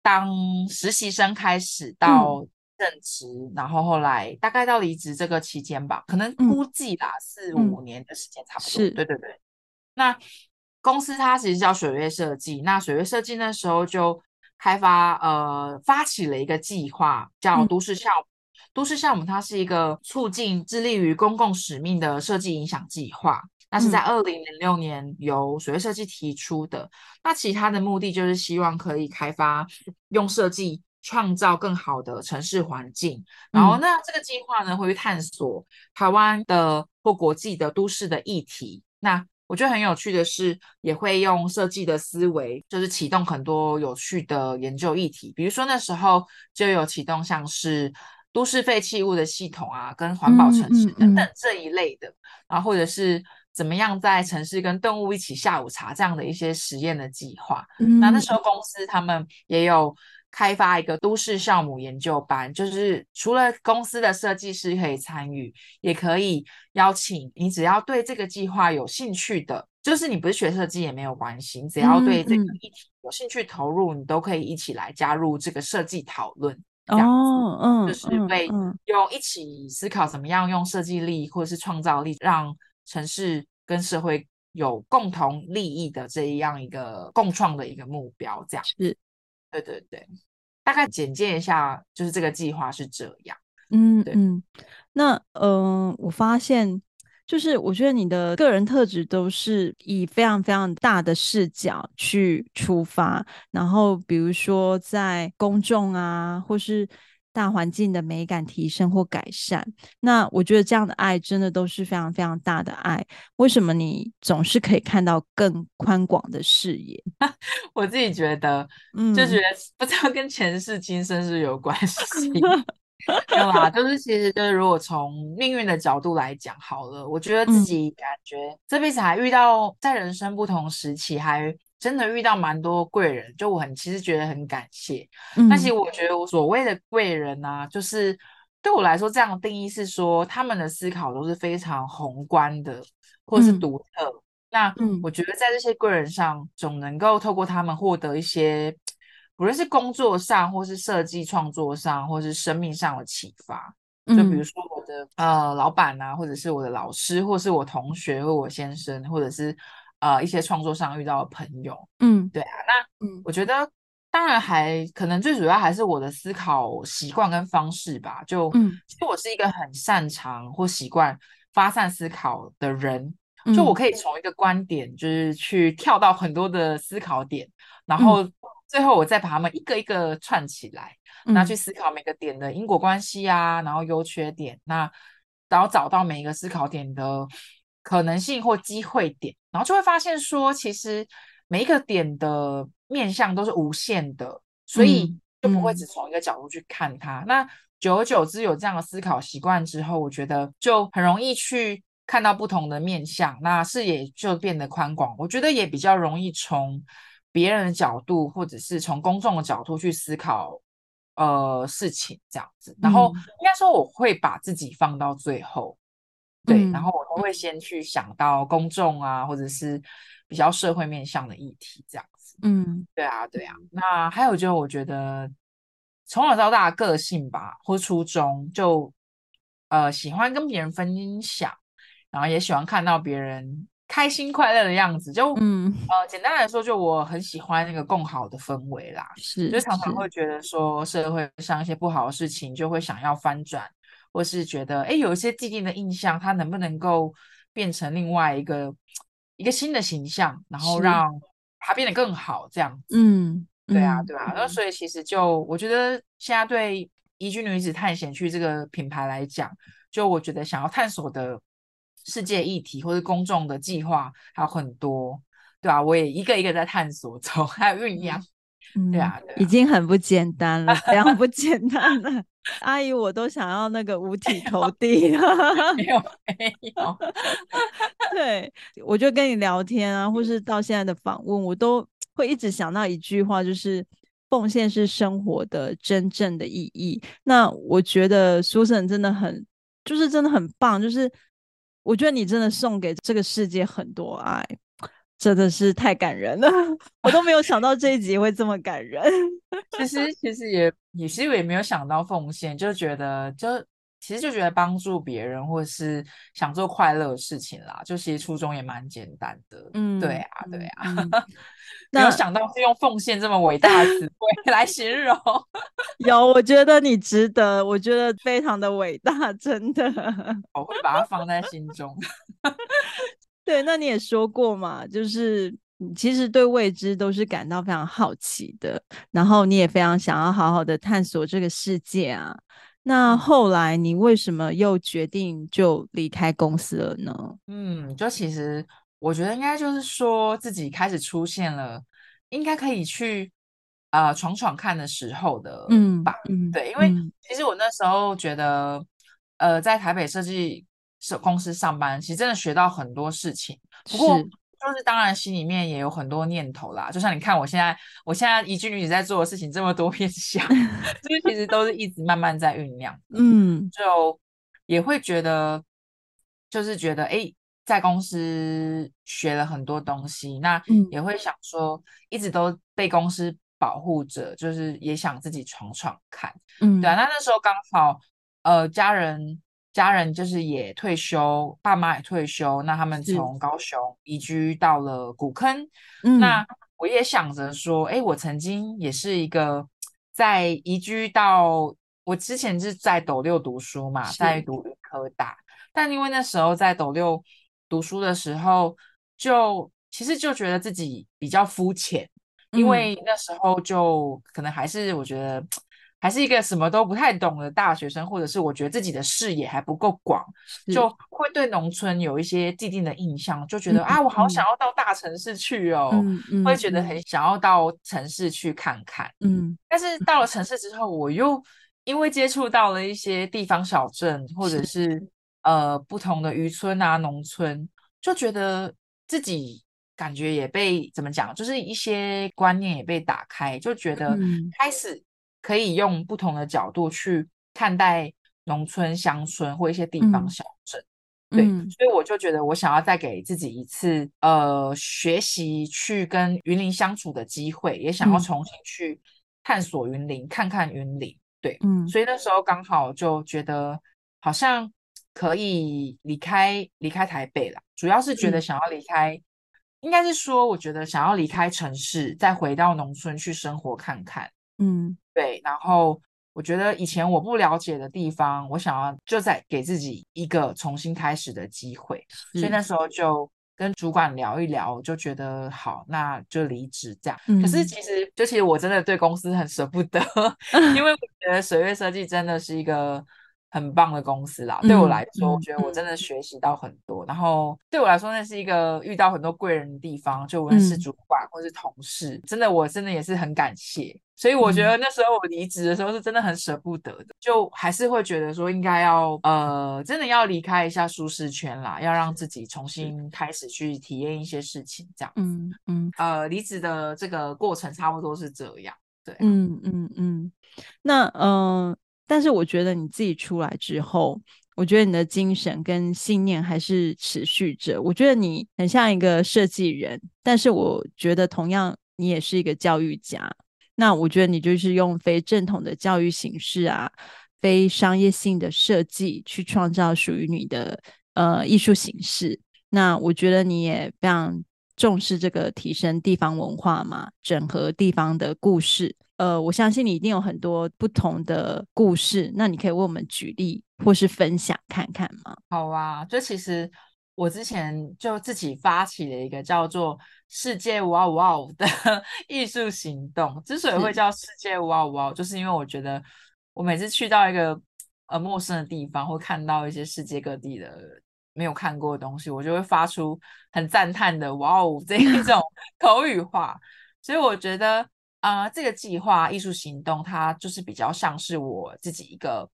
当实习生开始到正职，嗯、然后后来大概到离职这个期间吧，可能估计啦四五年的时间差不多。是，对对对。那公司它其实叫水月设计，那水月设计那时候就。开发呃发起了一个计划，叫都市酵母。嗯、都市项目它是一个促进致力于公共使命的设计影响计划。那是在二零零六年由水月设计提出的。嗯、那其他的目的就是希望可以开发用设计创造更好的城市环境。嗯、然后那这个计划呢，会去探索台湾的或国际的都市的议题。那我觉得很有趣的是，也会用设计的思维，就是启动很多有趣的研究议题。比如说那时候就有启动像是都市废弃物的系统啊，跟环保城市等等这一类的，嗯嗯嗯、然后或者是怎么样在城市跟动物一起下午茶这样的一些实验的计划。嗯、那那时候公司他们也有。开发一个都市项目研究班，就是除了公司的设计师可以参与，也可以邀请你只要对这个计划有兴趣的，就是你不是学设计也没有关系，只要对这个议题有兴趣投入，嗯、你都可以一起来加入这个设计讨论。这样子，就是被用一起思考怎么样用设计力或者是创造力，让城市跟社会有共同利益的这样一个共创的一个目标，这样是。对对对，大概简介一下，就是这个计划是这样。嗯，对嗯，那嗯、呃，我发现就是我觉得你的个人特质都是以非常非常大的视角去出发，然后比如说在公众啊，或是。大环境的美感提升或改善，那我觉得这样的爱真的都是非常非常大的爱。为什么你总是可以看到更宽广的视野？我自己觉得，嗯，就觉得 不知道跟前世今生是有关系。对吧？就是其实就是如果从命运的角度来讲，好了，我觉得自己感觉、嗯、这辈子还遇到在人生不同时期还。真的遇到蛮多贵人，就我很其实觉得很感谢。嗯、但其实我觉得我所谓的贵人呢、啊，就是对我来说这样的定义是说，他们的思考都是非常宏观的，或是独特。嗯、那我觉得在这些贵人上，总能够透过他们获得一些，不论是工作上，或是设计创作上，或是生命上的启发。就比如说我的、嗯、呃老板啊，或者是我的老师，或是我同学，或我先生，或者是。呃，一些创作上遇到的朋友，嗯，对啊，那嗯，我觉得当然还可能最主要还是我的思考习惯跟方式吧。就，嗯，其实我是一个很擅长或习惯发散思考的人，嗯、就我可以从一个观点就是去跳到很多的思考点，然后最后我再把它们一个一个串起来，那、嗯、去思考每个点的因果关系啊，然后优缺点，那然后找到每一个思考点的。可能性或机会点，然后就会发现说，其实每一个点的面向都是无限的，所以就不会只从一个角度去看它。嗯、那久而久之有这样的思考习惯之后，我觉得就很容易去看到不同的面向，那视野就变得宽广。我觉得也比较容易从别人的角度，或者是从公众的角度去思考呃事情这样子。然后应该说，我会把自己放到最后。对，然后我都会先去想到公众啊，或者是比较社会面向的议题这样子。嗯，对啊，对啊。那还有就是我觉得从小到大的个性吧，或初衷就呃喜欢跟别人分享，然后也喜欢看到别人开心快乐的样子。就嗯呃简单来说，就我很喜欢那个共好的氛围啦。是，就常常会觉得说社会上一些不好的事情，就会想要翻转。或是觉得，哎，有一些既定的印象，它能不能够变成另外一个一个新的形象，然后让它变得更好，这样子。嗯，对啊，对啊。那、嗯、所以其实就我觉得，现在对宜居女子探险去这个品牌来讲，就我觉得想要探索的世界议题或者公众的计划还有很多，对啊，我也一个一个在探索中，还有酝酿。嗯、对啊，对啊，已经很不简单了，非常不 简单了。阿姨，我都想要那个五体投地 了。没有，没有。对，我就跟你聊天啊，或是到现在的访问，我都会一直想到一句话，就是奉献是生活的真正的意义。那我觉得 Susan 真的很，就是真的很棒，就是我觉得你真的送给这个世界很多爱。真的是太感人了，我都没有想到这一集会这么感人。其实，其实也也其实也没有想到奉献，就觉得就其实就觉得帮助别人或是想做快乐的事情啦，就其实初衷也蛮简单的。嗯，对啊，对啊。嗯、没有想到是用奉献这么伟大的词汇来形容。有，我觉得你值得，我觉得非常的伟大，真的。我会把它放在心中。对，那你也说过嘛，就是其实对未知都是感到非常好奇的，然后你也非常想要好好的探索这个世界啊。那后来你为什么又决定就离开公司了呢？嗯，就其实我觉得应该就是说自己开始出现了，应该可以去呃闯闯看的时候的，嗯吧，嗯，对，因为其实我那时候觉得，呃，在台北设计。是公司上班，其实真的学到很多事情。不过，就是当然心里面也有很多念头啦。就像你看，我现在，我现在宜居女子在做的事情这么多面向，这个其实都是一直慢慢在酝酿。嗯，就也会觉得，就是觉得，哎，在公司学了很多东西，那也会想说，一直都被公司保护着，就是也想自己闯闯看。嗯，对啊。那那时候刚好，呃，家人。家人就是也退休，爸妈也退休，那他们从高雄移居到了古坑。嗯、那我也想着说，哎，我曾经也是一个在移居到我之前是在斗六读书嘛，在读理科大，但因为那时候在斗六读书的时候，就其实就觉得自己比较肤浅，因为那时候就可能还是我觉得。还是一个什么都不太懂的大学生，或者是我觉得自己的视野还不够广，就会对农村有一些既定的印象，就觉得、嗯、啊，我好想要到大城市去哦，嗯嗯、会觉得很想要到城市去看看。嗯，但是到了城市之后，我又因为接触到了一些地方小镇，或者是，是呃不同的渔村啊、农村，就觉得自己感觉也被怎么讲，就是一些观念也被打开，就觉得开始。可以用不同的角度去看待农村、乡村或一些地方小镇，嗯、对，嗯、所以我就觉得我想要再给自己一次呃学习去跟云林相处的机会，也想要重新去探索云林，嗯、看看云林，对，嗯，所以那时候刚好就觉得好像可以离开离开台北了，主要是觉得想要离开，嗯、应该是说我觉得想要离开城市，再回到农村去生活看看，嗯。对，然后我觉得以前我不了解的地方，我想要就在给自己一个重新开始的机会，嗯、所以那时候就跟主管聊一聊，就觉得好，那就离职这样。嗯、可是其实，就其实我真的对公司很舍不得，嗯、因为 我觉得水月设计真的是一个。很棒的公司啦，对我来说，我觉得我真的学习到很多。然后对我来说，那是一个遇到很多贵人的地方，就无论是主管或是同事，真的，我真的也是很感谢。所以我觉得那时候我离职的时候是真的很舍不得的，就还是会觉得说应该要呃，真的要离开一下舒适圈啦，要让自己重新开始去体验一些事情，这样。嗯嗯，呃，离职的这个过程差不多是这样。对，嗯嗯嗯，那嗯。但是我觉得你自己出来之后，我觉得你的精神跟信念还是持续着。我觉得你很像一个设计人，但是我觉得同样你也是一个教育家。那我觉得你就是用非正统的教育形式啊，非商业性的设计去创造属于你的呃艺术形式。那我觉得你也非常重视这个提升地方文化嘛，整合地方的故事。呃，我相信你一定有很多不同的故事，那你可以为我们举例或是分享看看吗？好啊，就其实我之前就自己发起了一个叫做“世界哇哇”的 艺术行动。之所以会叫“世界哇哇”，就是因为我觉得我每次去到一个呃陌生的地方，或看到一些世界各地的没有看过的东西，我就会发出很赞叹的“哇哦”这一种 口语化。所以我觉得。啊、呃，这个计划艺术行动，它就是比较像是我自己一个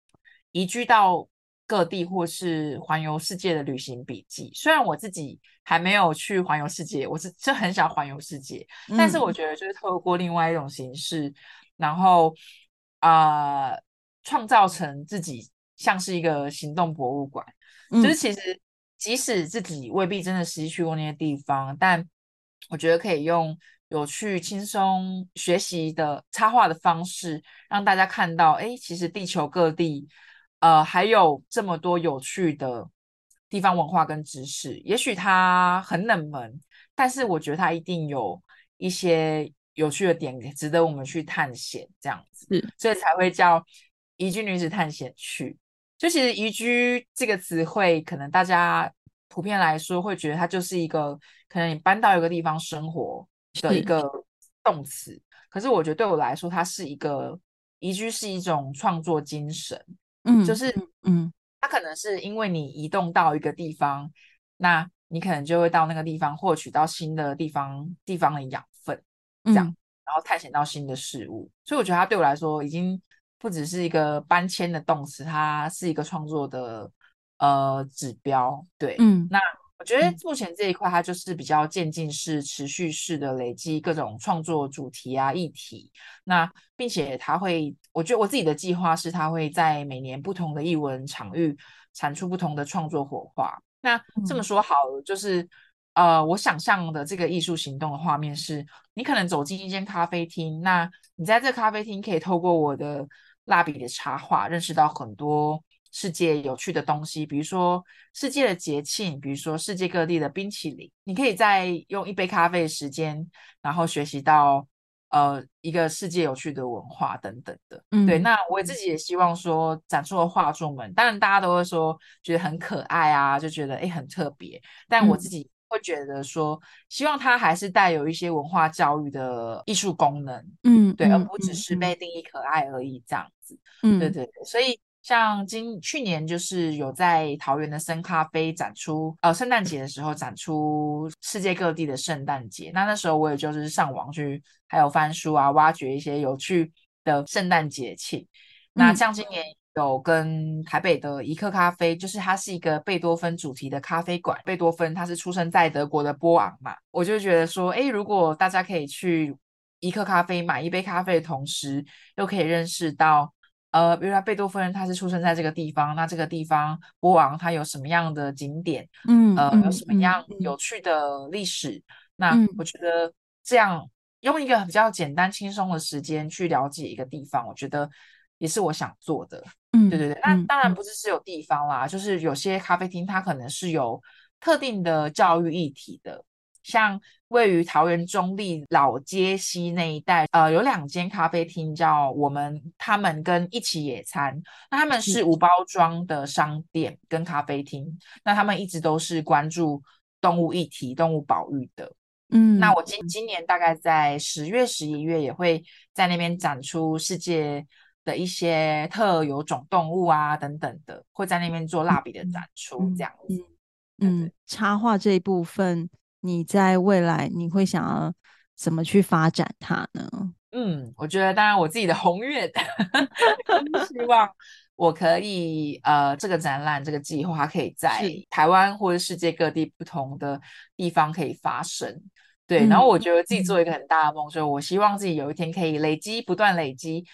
移居到各地或是环游世界的旅行笔记。虽然我自己还没有去环游世界，我是真很想环游世界，嗯、但是我觉得就是透过另外一种形式，然后啊、呃，创造成自己像是一个行动博物馆。嗯、就是其实即使自己未必真的实际去过那些地方，但我觉得可以用。有趣、轻松学习的插画的方式，让大家看到，哎，其实地球各地，呃，还有这么多有趣的地方文化跟知识。也许它很冷门，但是我觉得它一定有一些有趣的点，值得我们去探险。这样子，是，所以才会叫宜居女子探险去。就其实宜居这个词汇，可能大家普遍来说会觉得它就是一个，可能你搬到一个地方生活。的一个动词，是，可是我觉得对我来说，它是一个移居是一种创作精神，嗯，就是嗯，它可能是因为你移动到一个地方，那你可能就会到那个地方获取到新的地方地方的养分，这样，嗯、然后探险到新的事物，所以我觉得它对我来说已经不只是一个搬迁的动词，它是一个创作的呃指标，对，嗯，那。我觉得目前这一块，它就是比较渐进式、持续式的累积各种创作主题啊、议题。那并且它会，我觉得我自己的计划是，它会在每年不同的艺文场域产出不同的创作火花。那这么说好了，就是呃，我想象的这个艺术行动的画面是，你可能走进一间咖啡厅，那你在这咖啡厅可以透过我的蜡笔的插画，认识到很多。世界有趣的东西，比如说世界的节庆，比如说世界各地的冰淇淋，你可以在用一杯咖啡的时间，然后学习到呃一个世界有趣的文化等等的。嗯，对。那我自己也希望说，展出的画作们，当然大家都会说觉得很可爱啊，就觉得诶很特别。但我自己会觉得说，希望它还是带有一些文化教育的艺术功能。嗯，对，而不只是被定义可爱而已这样子。嗯，对对对，所以。像今去年就是有在桃园的森咖啡展出，呃，圣诞节的时候展出世界各地的圣诞节。那那时候我也就是上网去，还有翻书啊，挖掘一些有趣的圣诞节庆。嗯、那像今年有跟台北的一刻咖啡，就是它是一个贝多芬主题的咖啡馆。贝多芬他是出生在德国的波昂嘛，我就觉得说，哎，如果大家可以去一刻咖啡买一杯咖啡的同时，又可以认识到。呃，比如说贝多芬他是出生在这个地方，那这个地方波昂它有什么样的景点？嗯，呃，有什么样有趣的历史？嗯、那我觉得这样用一个比较简单轻松的时间去了解一个地方，我觉得也是我想做的。嗯，对对对。那当然不是只有地方啦，嗯、就是有些咖啡厅它可能是有特定的教育议题的。像位于桃园中立老街西那一带，呃，有两间咖啡厅叫我们他们跟一起野餐，那他们是无包装的商店跟咖啡厅，那他们一直都是关注动物议题、动物保育的。嗯，那我今今年大概在十月、十一月也会在那边展出世界的一些特有种动物啊等等的，会在那边做蜡笔的展出，这样子。嗯，嗯，插画这一部分。你在未来你会想要怎么去发展它呢？嗯，我觉得当然我自己的宏愿，希望我可以呃这个展览这个计划可以在台湾或者世界各地不同的地方可以发生。对，嗯、然后我觉得自己做一个很大的梦，嗯、所以我希望自己有一天可以累积不断累积。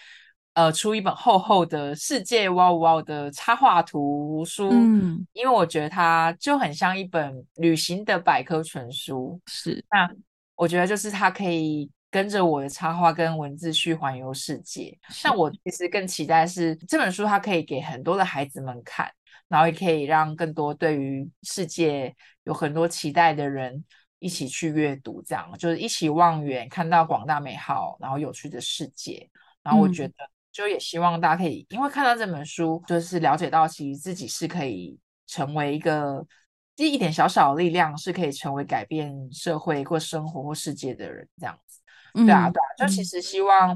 呃，出一本厚厚的世界哇哇的插画图书，嗯，因为我觉得它就很像一本旅行的百科全书。是，那我觉得就是它可以跟着我的插画跟文字去环游世界。那我其实更期待是这本书，它可以给很多的孩子们看，然后也可以让更多对于世界有很多期待的人一起去阅读，这样就是一起望远，看到广大美好然后有趣的世界。然后我觉得。嗯就也希望大家可以，因为看到这本书，就是了解到其实自己是可以成为一个，这一点小小的力量是可以成为改变社会或生活或世界的人，这样子。对啊，对啊，就其实希望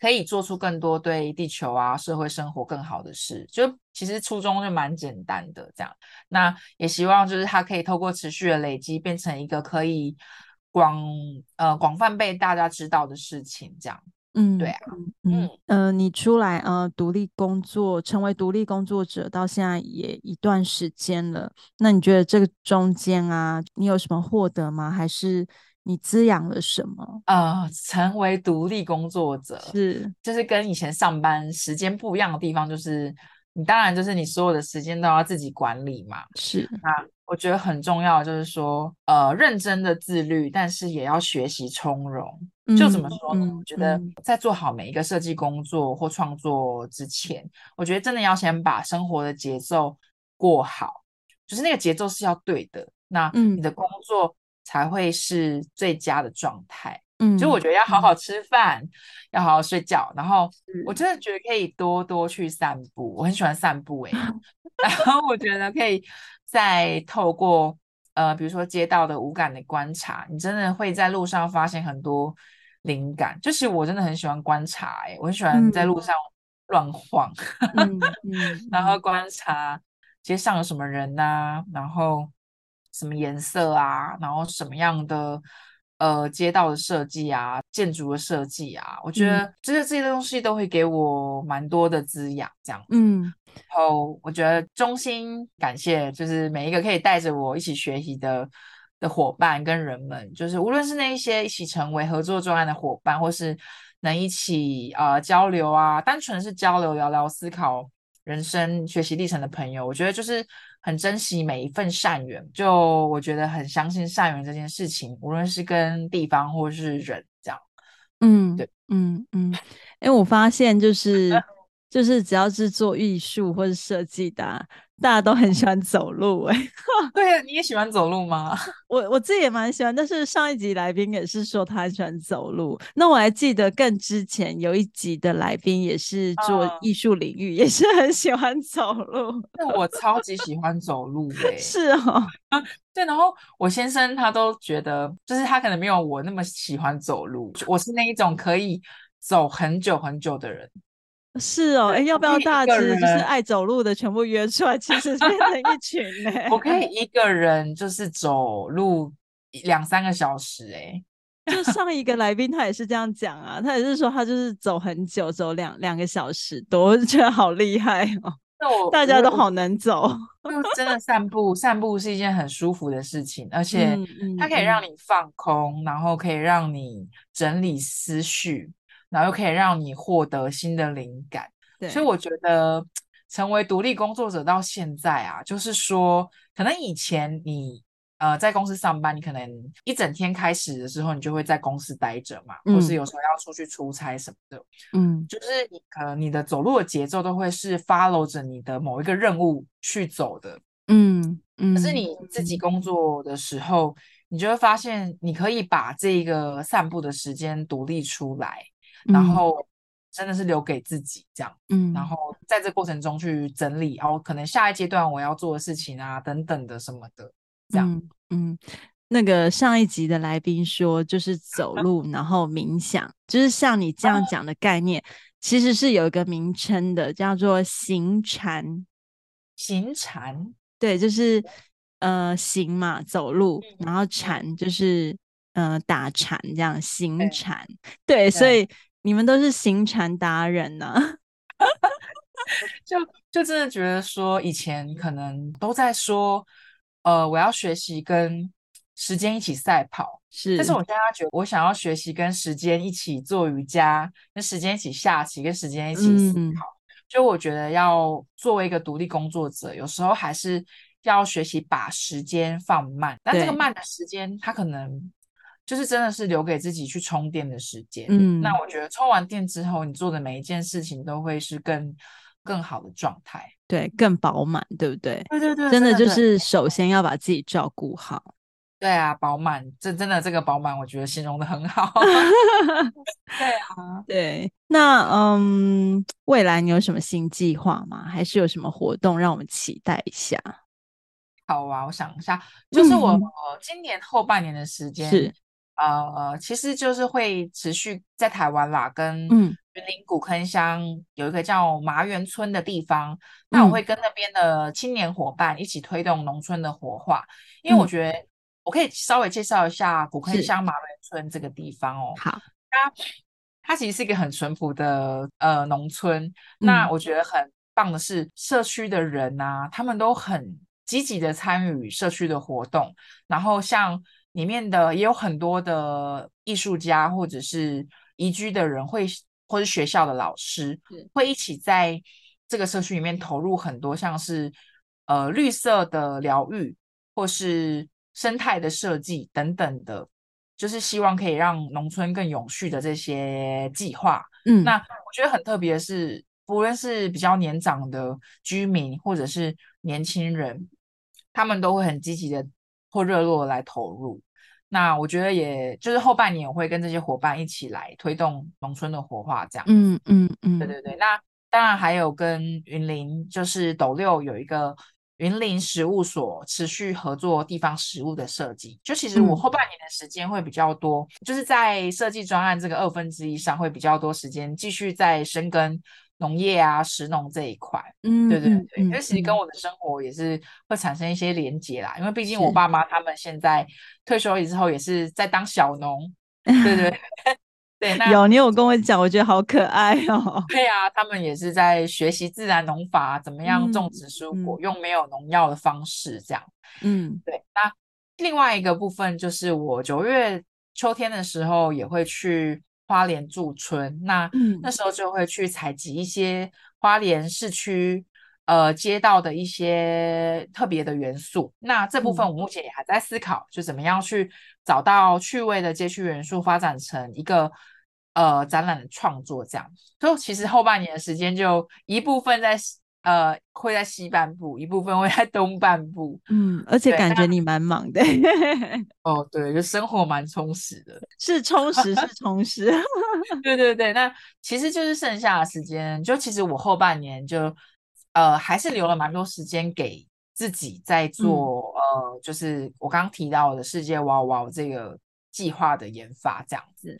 可以做出更多对地球啊、社会生活更好的事。就其实初衷就蛮简单的，这样。那也希望就是它可以透过持续的累积，变成一个可以广呃广泛被大家知道的事情，这样。嗯，对啊，嗯呃，你出来呃独立工作，成为独立工作者到现在也一段时间了，那你觉得这个中间啊，你有什么获得吗？还是你滋养了什么？呃，成为独立工作者是，就是跟以前上班时间不一样的地方，就是你当然就是你所有的时间都要自己管理嘛。是，那我觉得很重要，就是说呃，认真的自律，但是也要学习从容。就怎么说呢？嗯、我觉得在做好每一个设计工作或创作之前，嗯、我觉得真的要先把生活的节奏过好，就是那个节奏是要对的，那你的工作才会是最佳的状态。嗯，就我觉得要好好吃饭，嗯、要好好睡觉，然后我真的觉得可以多多去散步，我很喜欢散步诶、欸。然后我觉得可以再透过呃，比如说街道的无感的观察，你真的会在路上发现很多。灵感。就是我真的很喜欢观察，欸，我很喜欢在路上乱晃，然后观察街上有什么人呐，啊，然后什么颜色啊，然后什么样的呃街道的设计啊，建筑的设计啊，我觉得这些这些东西都会给我蛮多的滋养，这样，嗯，然后我觉得衷心感谢，就是每一个可以带着我一起学习的。的伙伴跟人们，就是无论是那一些一起成为合作专案的伙伴，或是能一起呃交流啊，单纯是交流聊聊思考人生学习历程的朋友，我觉得就是很珍惜每一份善缘。就我觉得很相信善缘这件事情，无论是跟地方或是人这样。嗯，对，嗯嗯，因为我发现就是就是只要是做艺术或者设计的啊。大家都很喜欢走路哎、欸，对啊，你也喜欢走路吗？我我自己也蛮喜欢，但是上一集来宾也是说他很喜欢走路。那我还记得更之前有一集的来宾也是做艺术领域，uh, 也是很喜欢走路。那我超级喜欢走路哎、欸，是哦，对。然后我先生他都觉得，就是他可能没有我那么喜欢走路，我是那一种可以走很久很久的人。是哦，哎，要不要大致就是爱走路的全部约出来，其实变成一群呢？我可以 一个人就是走路两三个小时，哎，就 上一个来宾他也是这样讲啊，他也是说他就是走很久，走两两个小时多，我就觉得好厉害哦。那我大家都好能走，真的散步，散步是一件很舒服的事情，而且它可以让你放空，然后可以让你整理思绪。然后又可以让你获得新的灵感，对，所以我觉得成为独立工作者到现在啊，就是说，可能以前你呃在公司上班，你可能一整天开始的时候，你就会在公司待着嘛，嗯、或是有时候要出去出差什么的，嗯，就是你可能你的走路的节奏都会是 follow 着你的某一个任务去走的，嗯嗯，可是你自己工作的时候，嗯、你就会发现你可以把这个散步的时间独立出来。然后真的是留给自己这样，嗯，然后在这过程中去整理，然后可能下一阶段我要做的事情啊，等等的什么的，这样，嗯，嗯，那个上一集的来宾说，就是走 路，然后冥想，就是像你这样讲的概念，其实是有一个名称的，叫做行禅，行禅，对，就是呃行嘛，走路，然后禅就是呃打禅这样，行禅，对，对，所以。你们都是行禅达人呢、啊，就就真的觉得说，以前可能都在说，呃，我要学习跟时间一起赛跑，是。但是我现在觉得，我想要学习跟时间一起做瑜伽，跟时间一起下棋，跟时间一起思考。嗯、就我觉得，要作为一个独立工作者，有时候还是要学习把时间放慢。但这个慢的时间，它可能。就是真的是留给自己去充电的时间。嗯，那我觉得充完电之后，你做的每一件事情都会是更更好的状态，对，更饱满，对不对？对对对，真的就是首先要把自己照顾好。对啊，饱满，这真的这个饱满，我觉得形容的很好。对啊，对。那嗯，未来你有什么新计划吗？还是有什么活动让我们期待一下？好啊，我想一下，就是我、嗯、今年后半年的时间是。呃，其实就是会持续在台湾啦，跟云林古坑乡有一个叫麻园村的地方，嗯、那我会跟那边的青年伙伴一起推动农村的活化，嗯、因为我觉得我可以稍微介绍一下古坑乡麻园村这个地方哦。好，它它其实是一个很淳朴的呃农村。那我觉得很棒的是，社区的人啊，他们都很积极的参与社区的活动。然后像里面的也有很多的艺术家，或者是移居的人会，或是学校的老师会一起在这个社区里面投入很多，像是呃绿色的疗愈，或是生态的设计等等的。就是希望可以让农村更永续的这些计划。嗯，那我觉得很特别的是，不论是比较年长的居民，或者是年轻人，他们都会很积极的或热络的来投入。那我觉得，也就是后半年我会跟这些伙伴一起来推动农村的活化，这样。嗯嗯嗯，对对对。那当然还有跟云林，就是斗六有一个。云林食物所持续合作地方食物的设计，就其实我后半年的时间会比较多，嗯、就是在设计专案这个二分之一上会比较多时间继续在深耕农业啊、食农这一块。嗯，对对对，因为、嗯、其实跟我的生活也是会产生一些连结啦，嗯、因为毕竟我爸妈他们现在退休了之后也是在当小农，是对对。对，那有你有跟我讲，我觉得好可爱哦。对啊，他们也是在学习自然农法，怎么样种植蔬果，嗯、用没有农药的方式，这样。嗯，对。那另外一个部分就是，我九月秋天的时候也会去花莲驻村，那、嗯、那时候就会去采集一些花莲市区呃街道的一些特别的元素。那这部分我目前也还在思考，嗯、就怎么样去。找到趣味的街区元素，发展成一个呃展览的创作，这样。所以其实后半年的时间，就一部分在呃会在西半部，一部分会在东半部。嗯，而且感觉你蛮忙的。哦，对，就生活蛮充实的，是充实，是充实。对对对，那其实就是剩下的时间，就其实我后半年就呃还是留了蛮多时间给。自己在做，嗯、呃，就是我刚刚提到的世界哇哇这个计划的研发，这样子。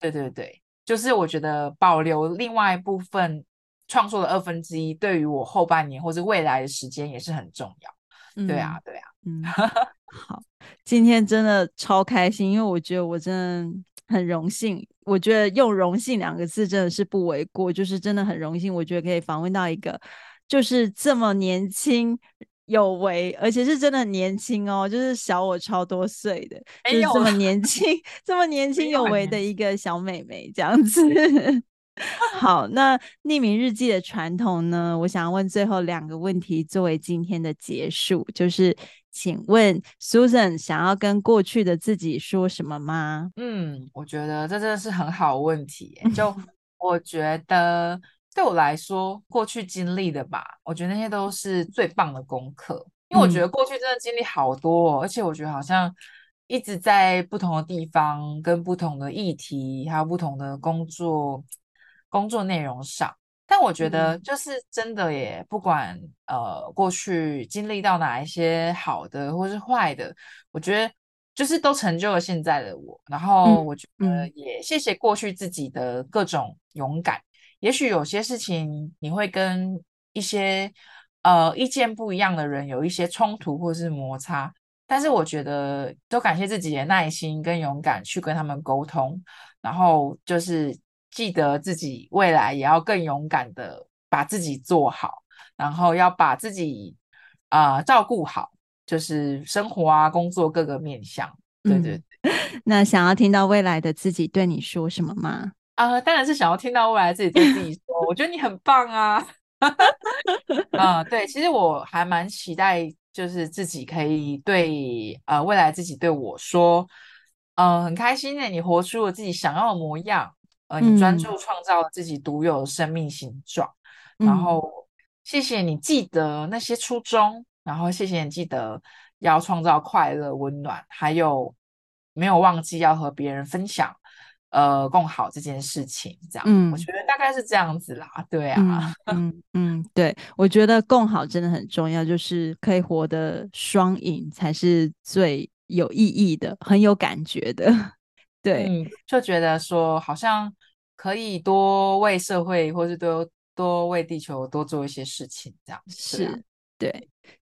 对对对，就是我觉得保留另外一部分创作的二分之一，对于我后半年或是未来的时间也是很重要。嗯、对啊，对啊，嗯，好，今天真的超开心，因为我觉得我真的很荣幸，我觉得用“荣幸”两个字真的是不为过，就是真的很荣幸，我觉得可以访问到一个就是这么年轻。有为，而且是真的很年轻哦，就是小我超多岁的，就是 这么年轻，这么年轻有为的一个小妹妹这样子。好，那匿名日记的传统呢？我想要问最后两个问题作为今天的结束，就是请问 Susan 想要跟过去的自己说什么吗？嗯，我觉得这真的是很好的问题。就 我觉得。对我来说，过去经历的吧，我觉得那些都是最棒的功课。因为我觉得过去真的经历好多哦，嗯、而且我觉得好像一直在不同的地方、跟不同的议题，还有不同的工作工作内容上。但我觉得，就是真的也，不管呃过去经历到哪一些好的或是坏的，我觉得就是都成就了现在的我。然后我觉得也谢谢过去自己的各种勇敢。也许有些事情你会跟一些呃意见不一样的人有一些冲突或是摩擦，但是我觉得都感谢自己的耐心跟勇敢去跟他们沟通，然后就是记得自己未来也要更勇敢的把自己做好，然后要把自己啊、呃、照顾好，就是生活啊工作各个面向。对对对，嗯，那想要听到未来的自己对你说什么吗？啊、呃，当然是想要听到未来自己对自己说，我觉得你很棒啊！啊、呃，对，其实我还蛮期待，就是自己可以对呃未来自己对我说，嗯、呃，很开心的，你活出了自己想要的模样，呃，你专注创造了自己独有的生命形状，嗯、然后谢谢你记得那些初衷，然后谢谢你记得要创造快乐温暖，还有没有忘记要和别人分享。呃，共好这件事情，这样，嗯，我觉得大概是这样子啦，对啊，嗯 嗯，嗯，对，我觉得共好真的很重要，就是可以活得双赢才是最有意义的，很有感觉的，对，嗯，就觉得说好像可以多为社会，或是多多为地球多做一些事情，这样，是，对。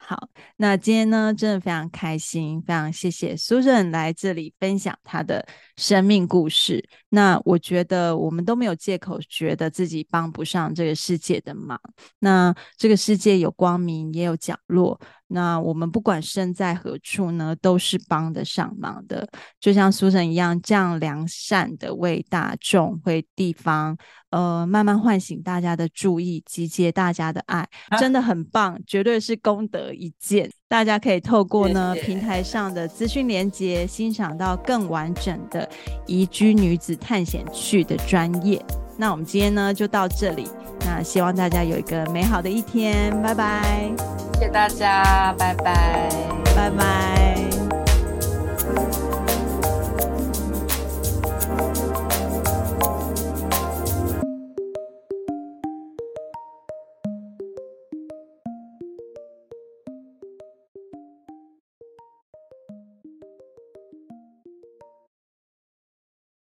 好，那今天呢，真的非常开心，非常谢谢 Susan 来这里分享她的生命故事。那我觉得我们都没有借口，觉得自己帮不上这个世界的忙。那这个世界有光明，也有角落。那我们不管身在何处呢，都是帮得上忙的。就像 Susan 一样，这样良善的为大众、为地方，呃，慢慢唤醒大家的注意，集结大家的爱，真的很棒，绝对是功德一件。大家可以透过呢平台上的资讯连接，欣赏到更完整的移居女子探险去的专页。那我们今天呢就到这里，那希望大家有一个美好的一天，拜拜。谢谢大家，拜拜，拜拜。